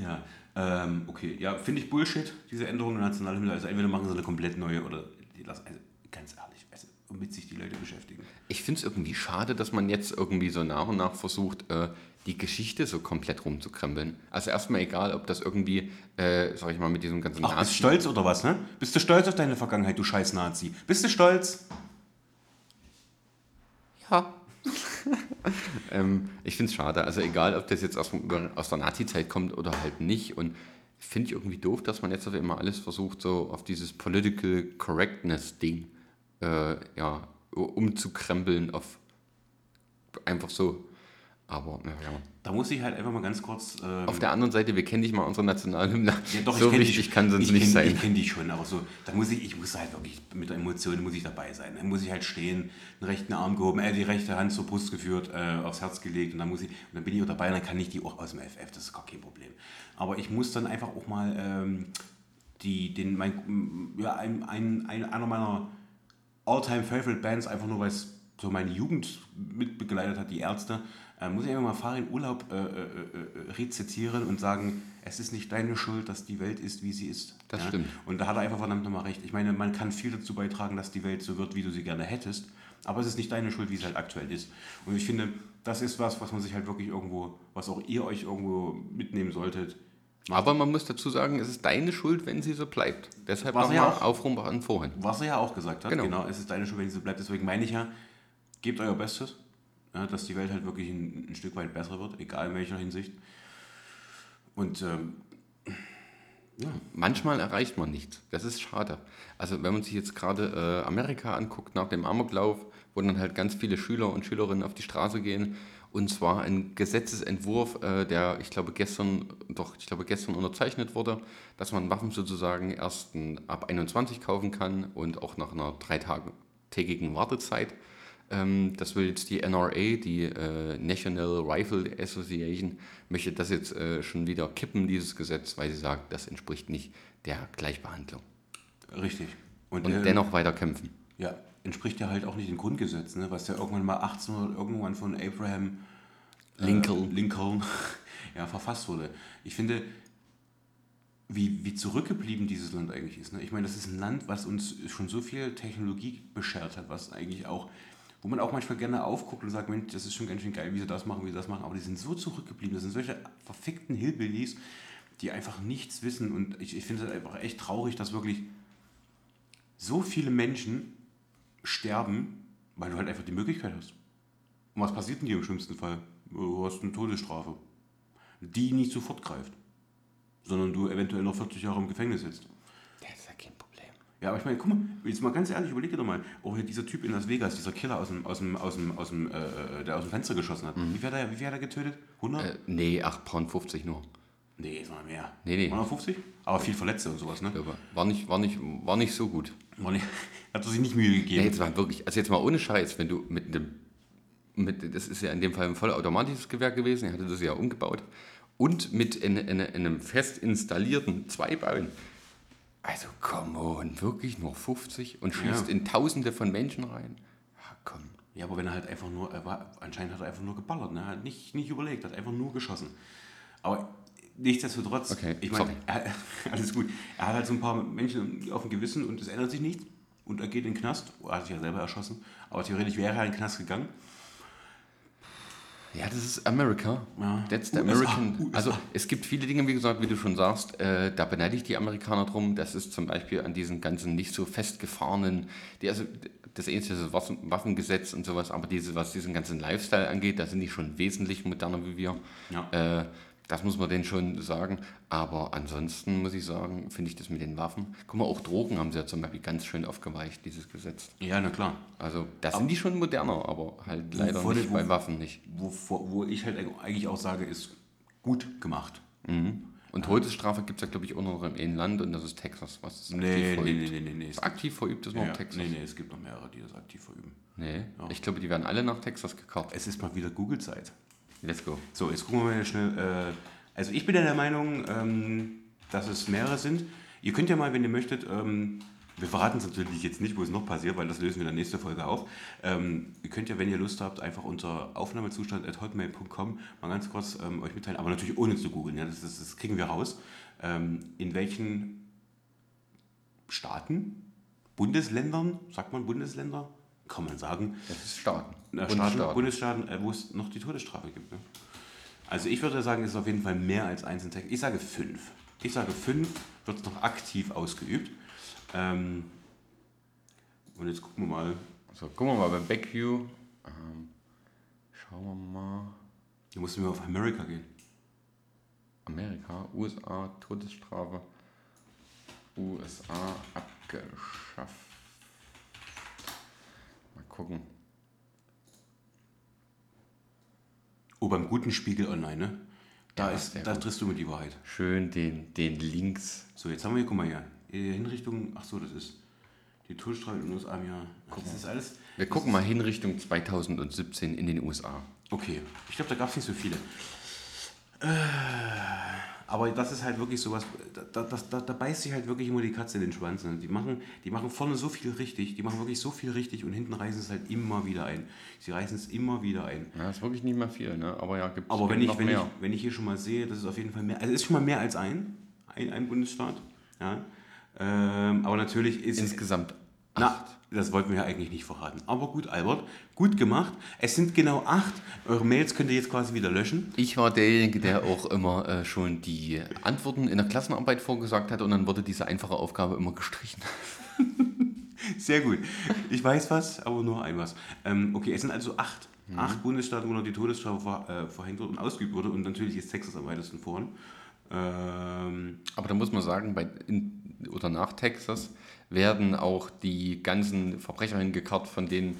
Ja, ähm, okay. Ja, finde ich Bullshit, diese Änderung der Nationalhymne. Also entweder machen sie eine komplett neue oder die lassen, also ganz ehrlich, also, womit sich die Leute beschäftigen. Ich finde es irgendwie schade, dass man jetzt irgendwie so nach und nach versucht, äh, die Geschichte so komplett rumzukrempeln. Also erstmal egal, ob das irgendwie, äh, sag ich mal, mit diesem ganzen Ach, bist du stolz oder was, ne? Bist du stolz auf deine Vergangenheit, du scheiß Nazi? Bist du stolz? Ja. ähm, ich finde es schade. Also egal, ob das jetzt aus, aus der Nazi-Zeit kommt oder halt nicht. Und finde ich irgendwie doof, dass man jetzt auf immer alles versucht, so auf dieses Political Correctness-Ding äh, ja, umzukrempeln auf einfach so. Aber naja. Da muss ich halt einfach mal ganz kurz. Ähm, Auf der anderen Seite, wir kennen nicht mal unsere Nationalhymne. ja, doch, so ich wichtig kann es uns nicht kenn, sein. Ich kenne die schon, aber so, da muss ich, ich muss halt wirklich mit der Emotion muss ich dabei sein. Dann muss ich halt stehen, den rechten Arm gehoben, äh, die rechte Hand zur Brust geführt, äh, aufs Herz gelegt und dann muss ich, und dann bin ich auch dabei, und dann kann ich die auch aus dem FF, das ist gar kein Problem. Aber ich muss dann einfach auch mal ähm, die, den, mein, ja, ein, ein, ein, einer meiner All-Time Favorite Bands, einfach nur weil es so meine Jugend mitbegleitet hat, die Ärzte, äh, muss ich einfach mal Farin Urlaub äh, äh, äh, rezitieren und sagen, es ist nicht deine Schuld, dass die Welt ist, wie sie ist. Das stimmt. Und da hat er einfach verdammt nochmal recht. Ich meine, man kann viel dazu beitragen, dass die Welt so wird, wie du sie gerne hättest, aber es ist nicht deine Schuld, wie es halt aktuell ist. Und ich finde, das ist was, was man sich halt wirklich irgendwo, was auch ihr euch irgendwo mitnehmen solltet. Aber man muss dazu sagen, es ist deine Schuld, wenn sie so bleibt. Deshalb Was nochmal ja Aufruf an vorhin. Was er ja auch gesagt hat, Genau. genau. es ist deine Schuld, wenn sie so bleibt. Deswegen meine ich ja, gebt euer Bestes, ja, dass die Welt halt wirklich ein, ein Stück weit besser wird, egal in welcher Hinsicht. Und ähm, Manchmal erreicht man nichts. Das ist schade. Also wenn man sich jetzt gerade äh, Amerika anguckt nach dem Amoklauf, wo dann halt ganz viele Schüler und Schülerinnen auf die Straße gehen und zwar ein Gesetzesentwurf, äh, der ich glaube gestern doch ich glaube gestern unterzeichnet wurde, dass man Waffen sozusagen erst ab 21 kaufen kann und auch nach einer dreitägigen Wartezeit. Ähm, das will jetzt die NRA, die äh, National Rifle Association, möchte das jetzt äh, schon wieder kippen, dieses Gesetz, weil sie sagt, das entspricht nicht der Gleichbehandlung. richtig. Und, der- dennoch weiter kämpfen. Ja, entspricht ja halt auch nicht dem Grundgesetz, ne? was ja irgendwann mal 1800 irgendwann von Abraham Lincoln. äh, Lincoln ja, verfasst wurde. Ich finde, wie, wie zurückgeblieben dieses Land eigentlich ist. Ne? Ich meine, das ist ein Land, was uns schon so viel Technologie beschert hat, was eigentlich auch, wo man auch manchmal gerne aufguckt und sagt, Mensch, das ist schon ganz schön geil, wie sie das machen, wie sie das machen, aber die sind so zurückgeblieben, das sind solche verfickten Hillbillies, die einfach nichts wissen und ich, ich finde es einfach echt traurig, dass wirklich so viele Menschen sterben, weil du halt einfach die Möglichkeit hast. Und was passiert denn dir im schlimmsten Fall? Du hast eine Todesstrafe, die nicht sofort greift, sondern du eventuell noch 40 Jahre im Gefängnis sitzt. Das ist ja kein Problem. Ja, aber ich meine, guck mal, jetzt mal ganz ehrlich, überleg dir doch mal, hier dieser Typ in Las Vegas, dieser Killer aus dem, aus dem, aus dem, aus dem, äh, der aus dem Fenster geschossen hat. Wie viel hat er, wie viel hat er getötet? 100? Äh, nee, 8 Pound 50 nur. nee, ist noch mehr. Nee, nee. 150? Aber viel Verletzte und sowas, ne? War nicht, war nicht, war nicht so gut. War nicht- Hat er sich nicht Mühe gegeben. jetzt mal wirklich, also jetzt mal ohne Scheiß, wenn du mit einem, mit, das ist ja in dem Fall ein vollautomatisches Gewehr gewesen, er hatte das ja umgebaut, und mit in, in, in einem fest installierten Zweibein. Also, come on, wirklich nur 50 und schießt Ja. in Tausende von Menschen rein. Ja, komm. Ja, aber wenn er halt einfach nur, er war, anscheinend hat er einfach nur geballert, ne? Er hat nicht, nicht überlegt, hat einfach nur geschossen. Aber nichtsdestotrotz, Okay, ich meine, alles gut. Er hat halt so ein paar Menschen auf dem Gewissen und es ändert sich nichts. Und er geht in den Knast. Er hat sich ja selber erschossen. Aber theoretisch wäre er in den Knast gegangen. Ja, das ist America. Ja. That's the USA, American. USA. Also es gibt viele Dinge, wie gesagt, wie du schon sagst, äh, da beneide ich die Amerikaner drum. Das ist zum Beispiel an diesen ganzen nicht so festgefahrenen, die, also das ähnliche das Waffen, Waffengesetz und sowas, aber diese, was diesen ganzen Lifestyle angeht, da sind die schon wesentlich moderner wie wir. Ja. Äh, das muss man denen schon sagen. Aber ansonsten muss ich sagen, finde ich das mit den Waffen. Guck mal, auch Drogen haben sie ja zum Beispiel ganz schön aufgeweicht, dieses Gesetz. Ja, na klar. Also da sind die schon moderner, aber halt leider Wovon- nicht wo- bei Waffen nicht. Wo, wo wo ich halt eigentlich auch sage, ist gut gemacht. Und Todesstrafe gibt es ja, glaube ich, auch noch im einen Land und das ist Texas, was es Nee, aktiv nee, verübt. nee, nee, nee, nee. Es Das aktiv verübt ist nur ja, Texas. nee, nee, es gibt noch mehrere, die das aktiv verüben. Nee, ich glaube, die werden alle nach Texas gekarrt. Es ist mal wieder Google-Zeit. Let's go. So, jetzt gucken wir mal schnell. Äh, also ich bin ja der Meinung, ähm, dass es mehrere sind. Ihr könnt ja mal, wenn ihr möchtet, ähm, wir verraten es natürlich jetzt nicht, wo es noch passiert, weil das lösen wir in der nächsten Folge auf. Ähm, ihr könnt ja, wenn ihr Lust habt, einfach unter aufnahmezustand.hotmail.com mal ganz kurz ähm, euch mitteilen, aber natürlich ohne zu googeln, ja, das, das, das kriegen wir raus. Ähm, in welchen Staaten, Bundesländern, sagt man Bundesländer? Kann man sagen, Das ist Staaten. Na, Bundesstaaten. Staaten, Bundesstaaten, äh, wo es noch die Todesstrafe gibt. Ne? Also ich würde sagen, es ist auf jeden Fall mehr als eins in Texas. Ich sage fünf. Ich sage fünf wird noch aktiv ausgeübt. Ähm, und jetzt gucken wir mal. So, gucken wir mal bei Backview. Ähm, schauen wir mal. Hier mussten wir auf Amerika gehen. Amerika, USA, Todesstrafe. USA abgeschafft. Mal gucken. Oh, beim guten Spiegel Online, ne? Da, Ja, ist, da triffst du mit die Wahrheit. Schön den, den Links. So, jetzt haben wir hier, guck mal hier. Hinrichtung, ach so, das ist die Todesstrafe in den USA im Jahr. Ach, das ist alles. Wir gucken mal hin Richtung 2017 in den USA. Okay, ich glaube, da gab es nicht so viele. Äh, Aber das ist halt wirklich sowas, da, da, da, da beißt sich halt wirklich immer die Katze in den Schwanz. Ne? Die, machen, die machen vorne so viel richtig, die machen wirklich so viel richtig und hinten reißen es halt immer wieder ein. Sie reißen es immer wieder ein. Ja, ist wirklich nicht mehr viel, ne? Aber ja, gibt Aber wenn ich, noch wenn, ich, mehr. wenn ich hier schon mal sehe, das ist auf jeden Fall mehr, also es ist schon mal mehr als ein, ein, ein Bundesstaat. Ja? Ähm, aber natürlich ist Insgesamt na, das wollten wir ja eigentlich nicht verraten. Aber gut, Albert, gut gemacht. Es sind genau acht. Eure Mails könnt ihr jetzt quasi wieder löschen. Ich war derjenige, der auch immer äh, schon die Antworten in der Klassenarbeit vorgesagt hat und dann wurde diese einfache Aufgabe immer gestrichen. Sehr gut. Ich weiß was, aber nur ein was. Ähm, okay, es sind also acht. Acht Bundesstaaten, wo noch die Todesstrafe äh, verhängt wurde und ausgeübt wurde. Und natürlich ist Texas am weitesten vorn. Ähm, Aber da muss man sagen, bei in, oder nach Texas werden auch die ganzen Verbrecher hingekarrt von den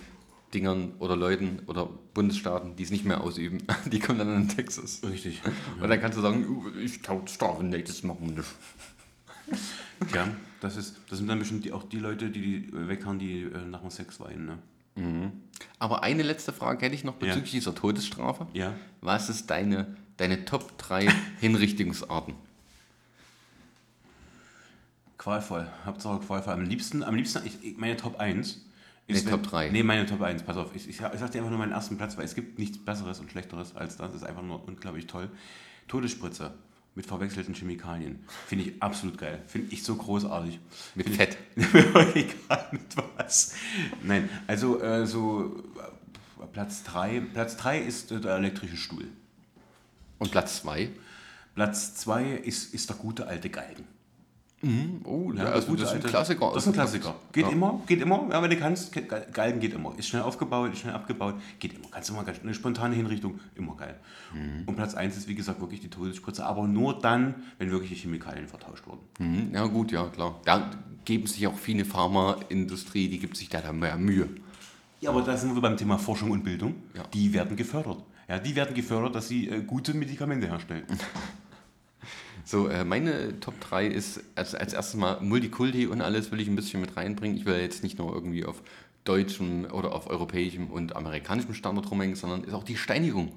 Dingern oder Leuten oder Bundesstaaten, die es nicht mehr ausüben. Die kommen dann in Texas. richtig. Und dann kannst du sagen, "Uh, ich Todesstrafe, nee, das machen wir nicht. Ja, das, ist, das sind dann bestimmt die, auch die Leute, die die weghauen, die äh, nach dem Sex weinen. Ne? Aber eine letzte Frage hätte ich noch Ja. bezüglich dieser Todesstrafe. Ja. Was ist deine, deine Top 3 Hinrichtungsarten? Qualvoll. Hauptsache qualvoll. Am liebsten, am liebsten, ich, meine Top 1. Nee, Top 3. Nee, meine Top 1. Pass auf, ich, ich, ich sag dir einfach nur meinen ersten Platz, weil es gibt nichts Besseres und Schlechteres als das. Das ist einfach nur unglaublich toll. Todesspritze mit verwechselten Chemikalien. Finde ich absolut geil. Finde ich so großartig. Mit Find Fett. Egal mit was. Nein, also äh, so äh, Platz 3. Platz 3 ist äh, der elektrische Stuhl. Und Platz 2? Platz 2 ist, ist der gute alte Galgen. Oh, Ja, also gute das ist ein Klassiker. Das ist ein Klassiker. Geht Ja. immer, geht immer. Ja, wenn du kannst, Ge- Galgen geht immer. Ist schnell aufgebaut, ist schnell abgebaut, geht immer. Kannst du mal eine spontane Hinrichtung, immer geil. Mhm. Und Platz 1 ist, wie gesagt, wirklich die Todesspritze, aber nur dann, wenn wirklich die Chemikalien vertauscht wurden. Mhm, Ja gut, ja klar. Da geben sich auch viele Pharmaindustrie, die gibt sich da dann mehr Mühe. Ja, aber da sind wir beim Thema Forschung und Bildung. Die werden gefördert. Ja, die werden gefördert, dass sie äh, gute Medikamente herstellen. So, äh, meine Top 3 ist als, als erstes mal Multikulti und alles will ich ein bisschen mit reinbringen. Ich will jetzt nicht nur irgendwie auf deutschem oder auf europäischem und amerikanischem Standard rumhängen, sondern ist auch die Steinigung.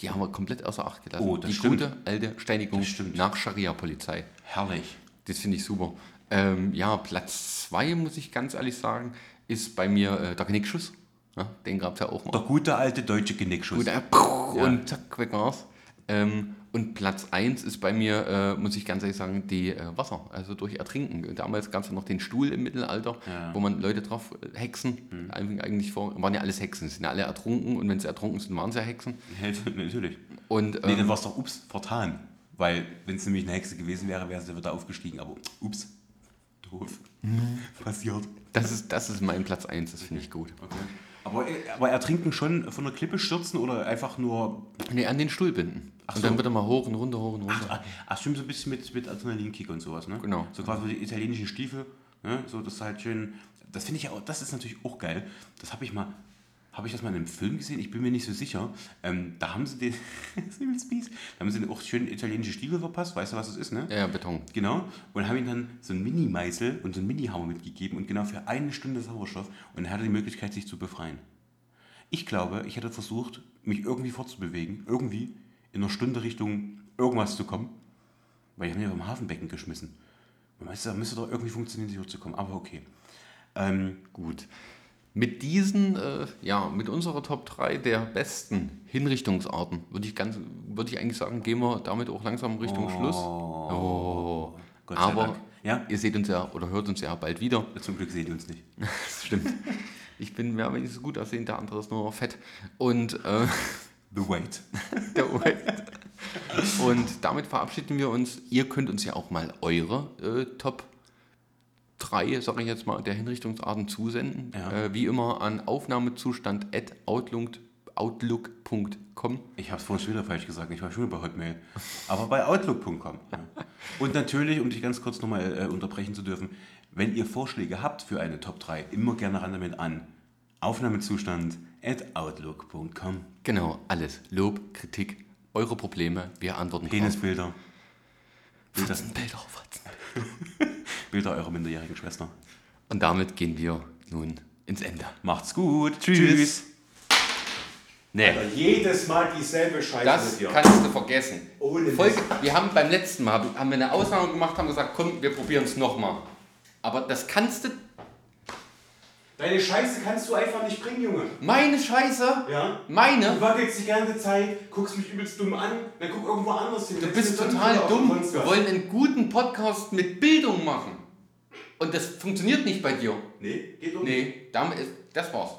Die haben wir komplett außer Acht gelassen. Oh, das die stimmt. gute alte Steinigung nach Scharia-Polizei. Herrlich. Das finde ich super. Ähm, ja, Platz 2, muss ich ganz ehrlich sagen, ist bei mir äh, der Knickschuss. Ja, den gab es ja auch mal. Der gute alte deutsche Genickschuss. Gut, äh, puh, und zack, weg war's. Ähm, und Platz 1 ist bei mir, äh, muss ich ganz ehrlich sagen, die äh, Wasser, also durch Ertrinken. Damals gab es ja noch den Stuhl im Mittelalter, Ja. Wo man Leute drauf äh, hexen, eigentlich- eigentlich vor, waren ja alles Hexen, sind ja alle ertrunken und wenn sie ertrunken sind, waren sie ja Hexen. Hilfe, Natürlich. Und Nee, ähm, dann war es doch, ups, vertan. Weil, wenn es nämlich eine Hexe gewesen wäre, wäre sie wieder aufgestiegen. Aber, ups, doof. Passiert. das, ist, das ist mein Platz 1, das finde ich gut. Okay. Aber, aber ertrinken schon von der Klippe stürzen oder einfach nur. Nee, an den Stuhl binden. Ach und so. dann wird er mal hoch und runter, hoch und runter. Ach, ach, stimmt, so ein bisschen mit, mit Adrenalinkick und sowas, ne? Genau. So quasi die italienischen Stiefel, ne? So, das ist halt schön. Das finde ich ja auch, das ist natürlich auch geil. Das habe ich mal. Habe ich das mal in einem Film gesehen? Ich bin mir nicht so sicher. Ähm, da haben sie den. Da haben sie den auch schön italienische Stiefel verpasst. Weißt du, was das ist, ne? Ja, ja, Beton. Genau. Und haben ihm dann so einen Mini-Meißel und so einen Mini-Hammer mitgegeben und genau für eine Stunde Sauerstoff. Und er hatte die Möglichkeit, sich zu befreien. Ich glaube, ich hätte versucht, mich irgendwie fortzubewegen, irgendwie in einer Stunde Richtung irgendwas zu kommen, weil ich habe mich vom Hafenbecken geschmissen. Weißt du, da müsste doch irgendwie funktionieren, sich hochzukommen. Aber okay. Ähm, Gut. Mit diesen, äh, ja, mit unserer Top 3 der besten Hinrichtungsarten, würde ich, ganz, würde ich eigentlich sagen, gehen wir damit auch langsam Richtung Schluss. Oh. Gott sei Aber Dank. Ja? ihr seht uns ja oder hört uns ja bald wieder. zum Glück seht ihr uns nicht. Das stimmt. Ich bin mehr wenigstens gut aussehen, der andere ist nur fett. Und äh, The Wait. der White. Und damit verabschieden wir uns. Ihr könnt uns ja auch mal eure äh, Top 3, sage ich jetzt mal, der Hinrichtungsarten zusenden. Ja. Äh, wie immer an aufnahmezustand at outlook, outlook.com. Ich habe es vorhin schon wieder falsch gesagt, ich war schon wieder bei Hotmail. Aber bei Outlook.com. Ja. Und natürlich, um dich ganz kurz nochmal äh, unterbrechen zu dürfen, wenn ihr Vorschläge habt für eine Top 3, immer gerne ran damit an. Aufnahmezustand at outlook.com. Genau, alles. Lob, Kritik, eure Probleme, wir antworten. Penisbilder. Bilder, Bilder Bilder eurer minderjährigen Schwester. Und damit gehen wir nun ins Ende. Macht's gut. Tschüss. Nee. jedes Mal dieselbe Scheiße Das kannst du vergessen. Ohne. Folge, wir haben beim letzten Mal haben wir eine Ausnahme gemacht, haben gesagt, komm, wir probieren es nochmal. Aber das kannst du, Deine Scheiße kannst du einfach nicht bringen, Junge. meine Scheiße, Ja? Du meine, wackelst die ganze Zeit, guckst mich übelst dumm an, dann guck irgendwo anders hin. du Setz bist dir total auf dumm. Wir wollen einen guten Podcast mit Bildung machen. Und das funktioniert nicht bei dir. Nee, geht doch nicht. Nee, damit ist, das war's.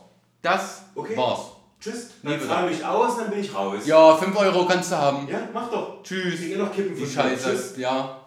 Das Okay. war's. Tschüss. Dann zahle mich aus, dann bin ich raus. Ja, 5 Euro kannst du haben. Ja, mach doch. Tschüss. Ich geh noch kippen Die. Scheiße. Tschüss. Ja.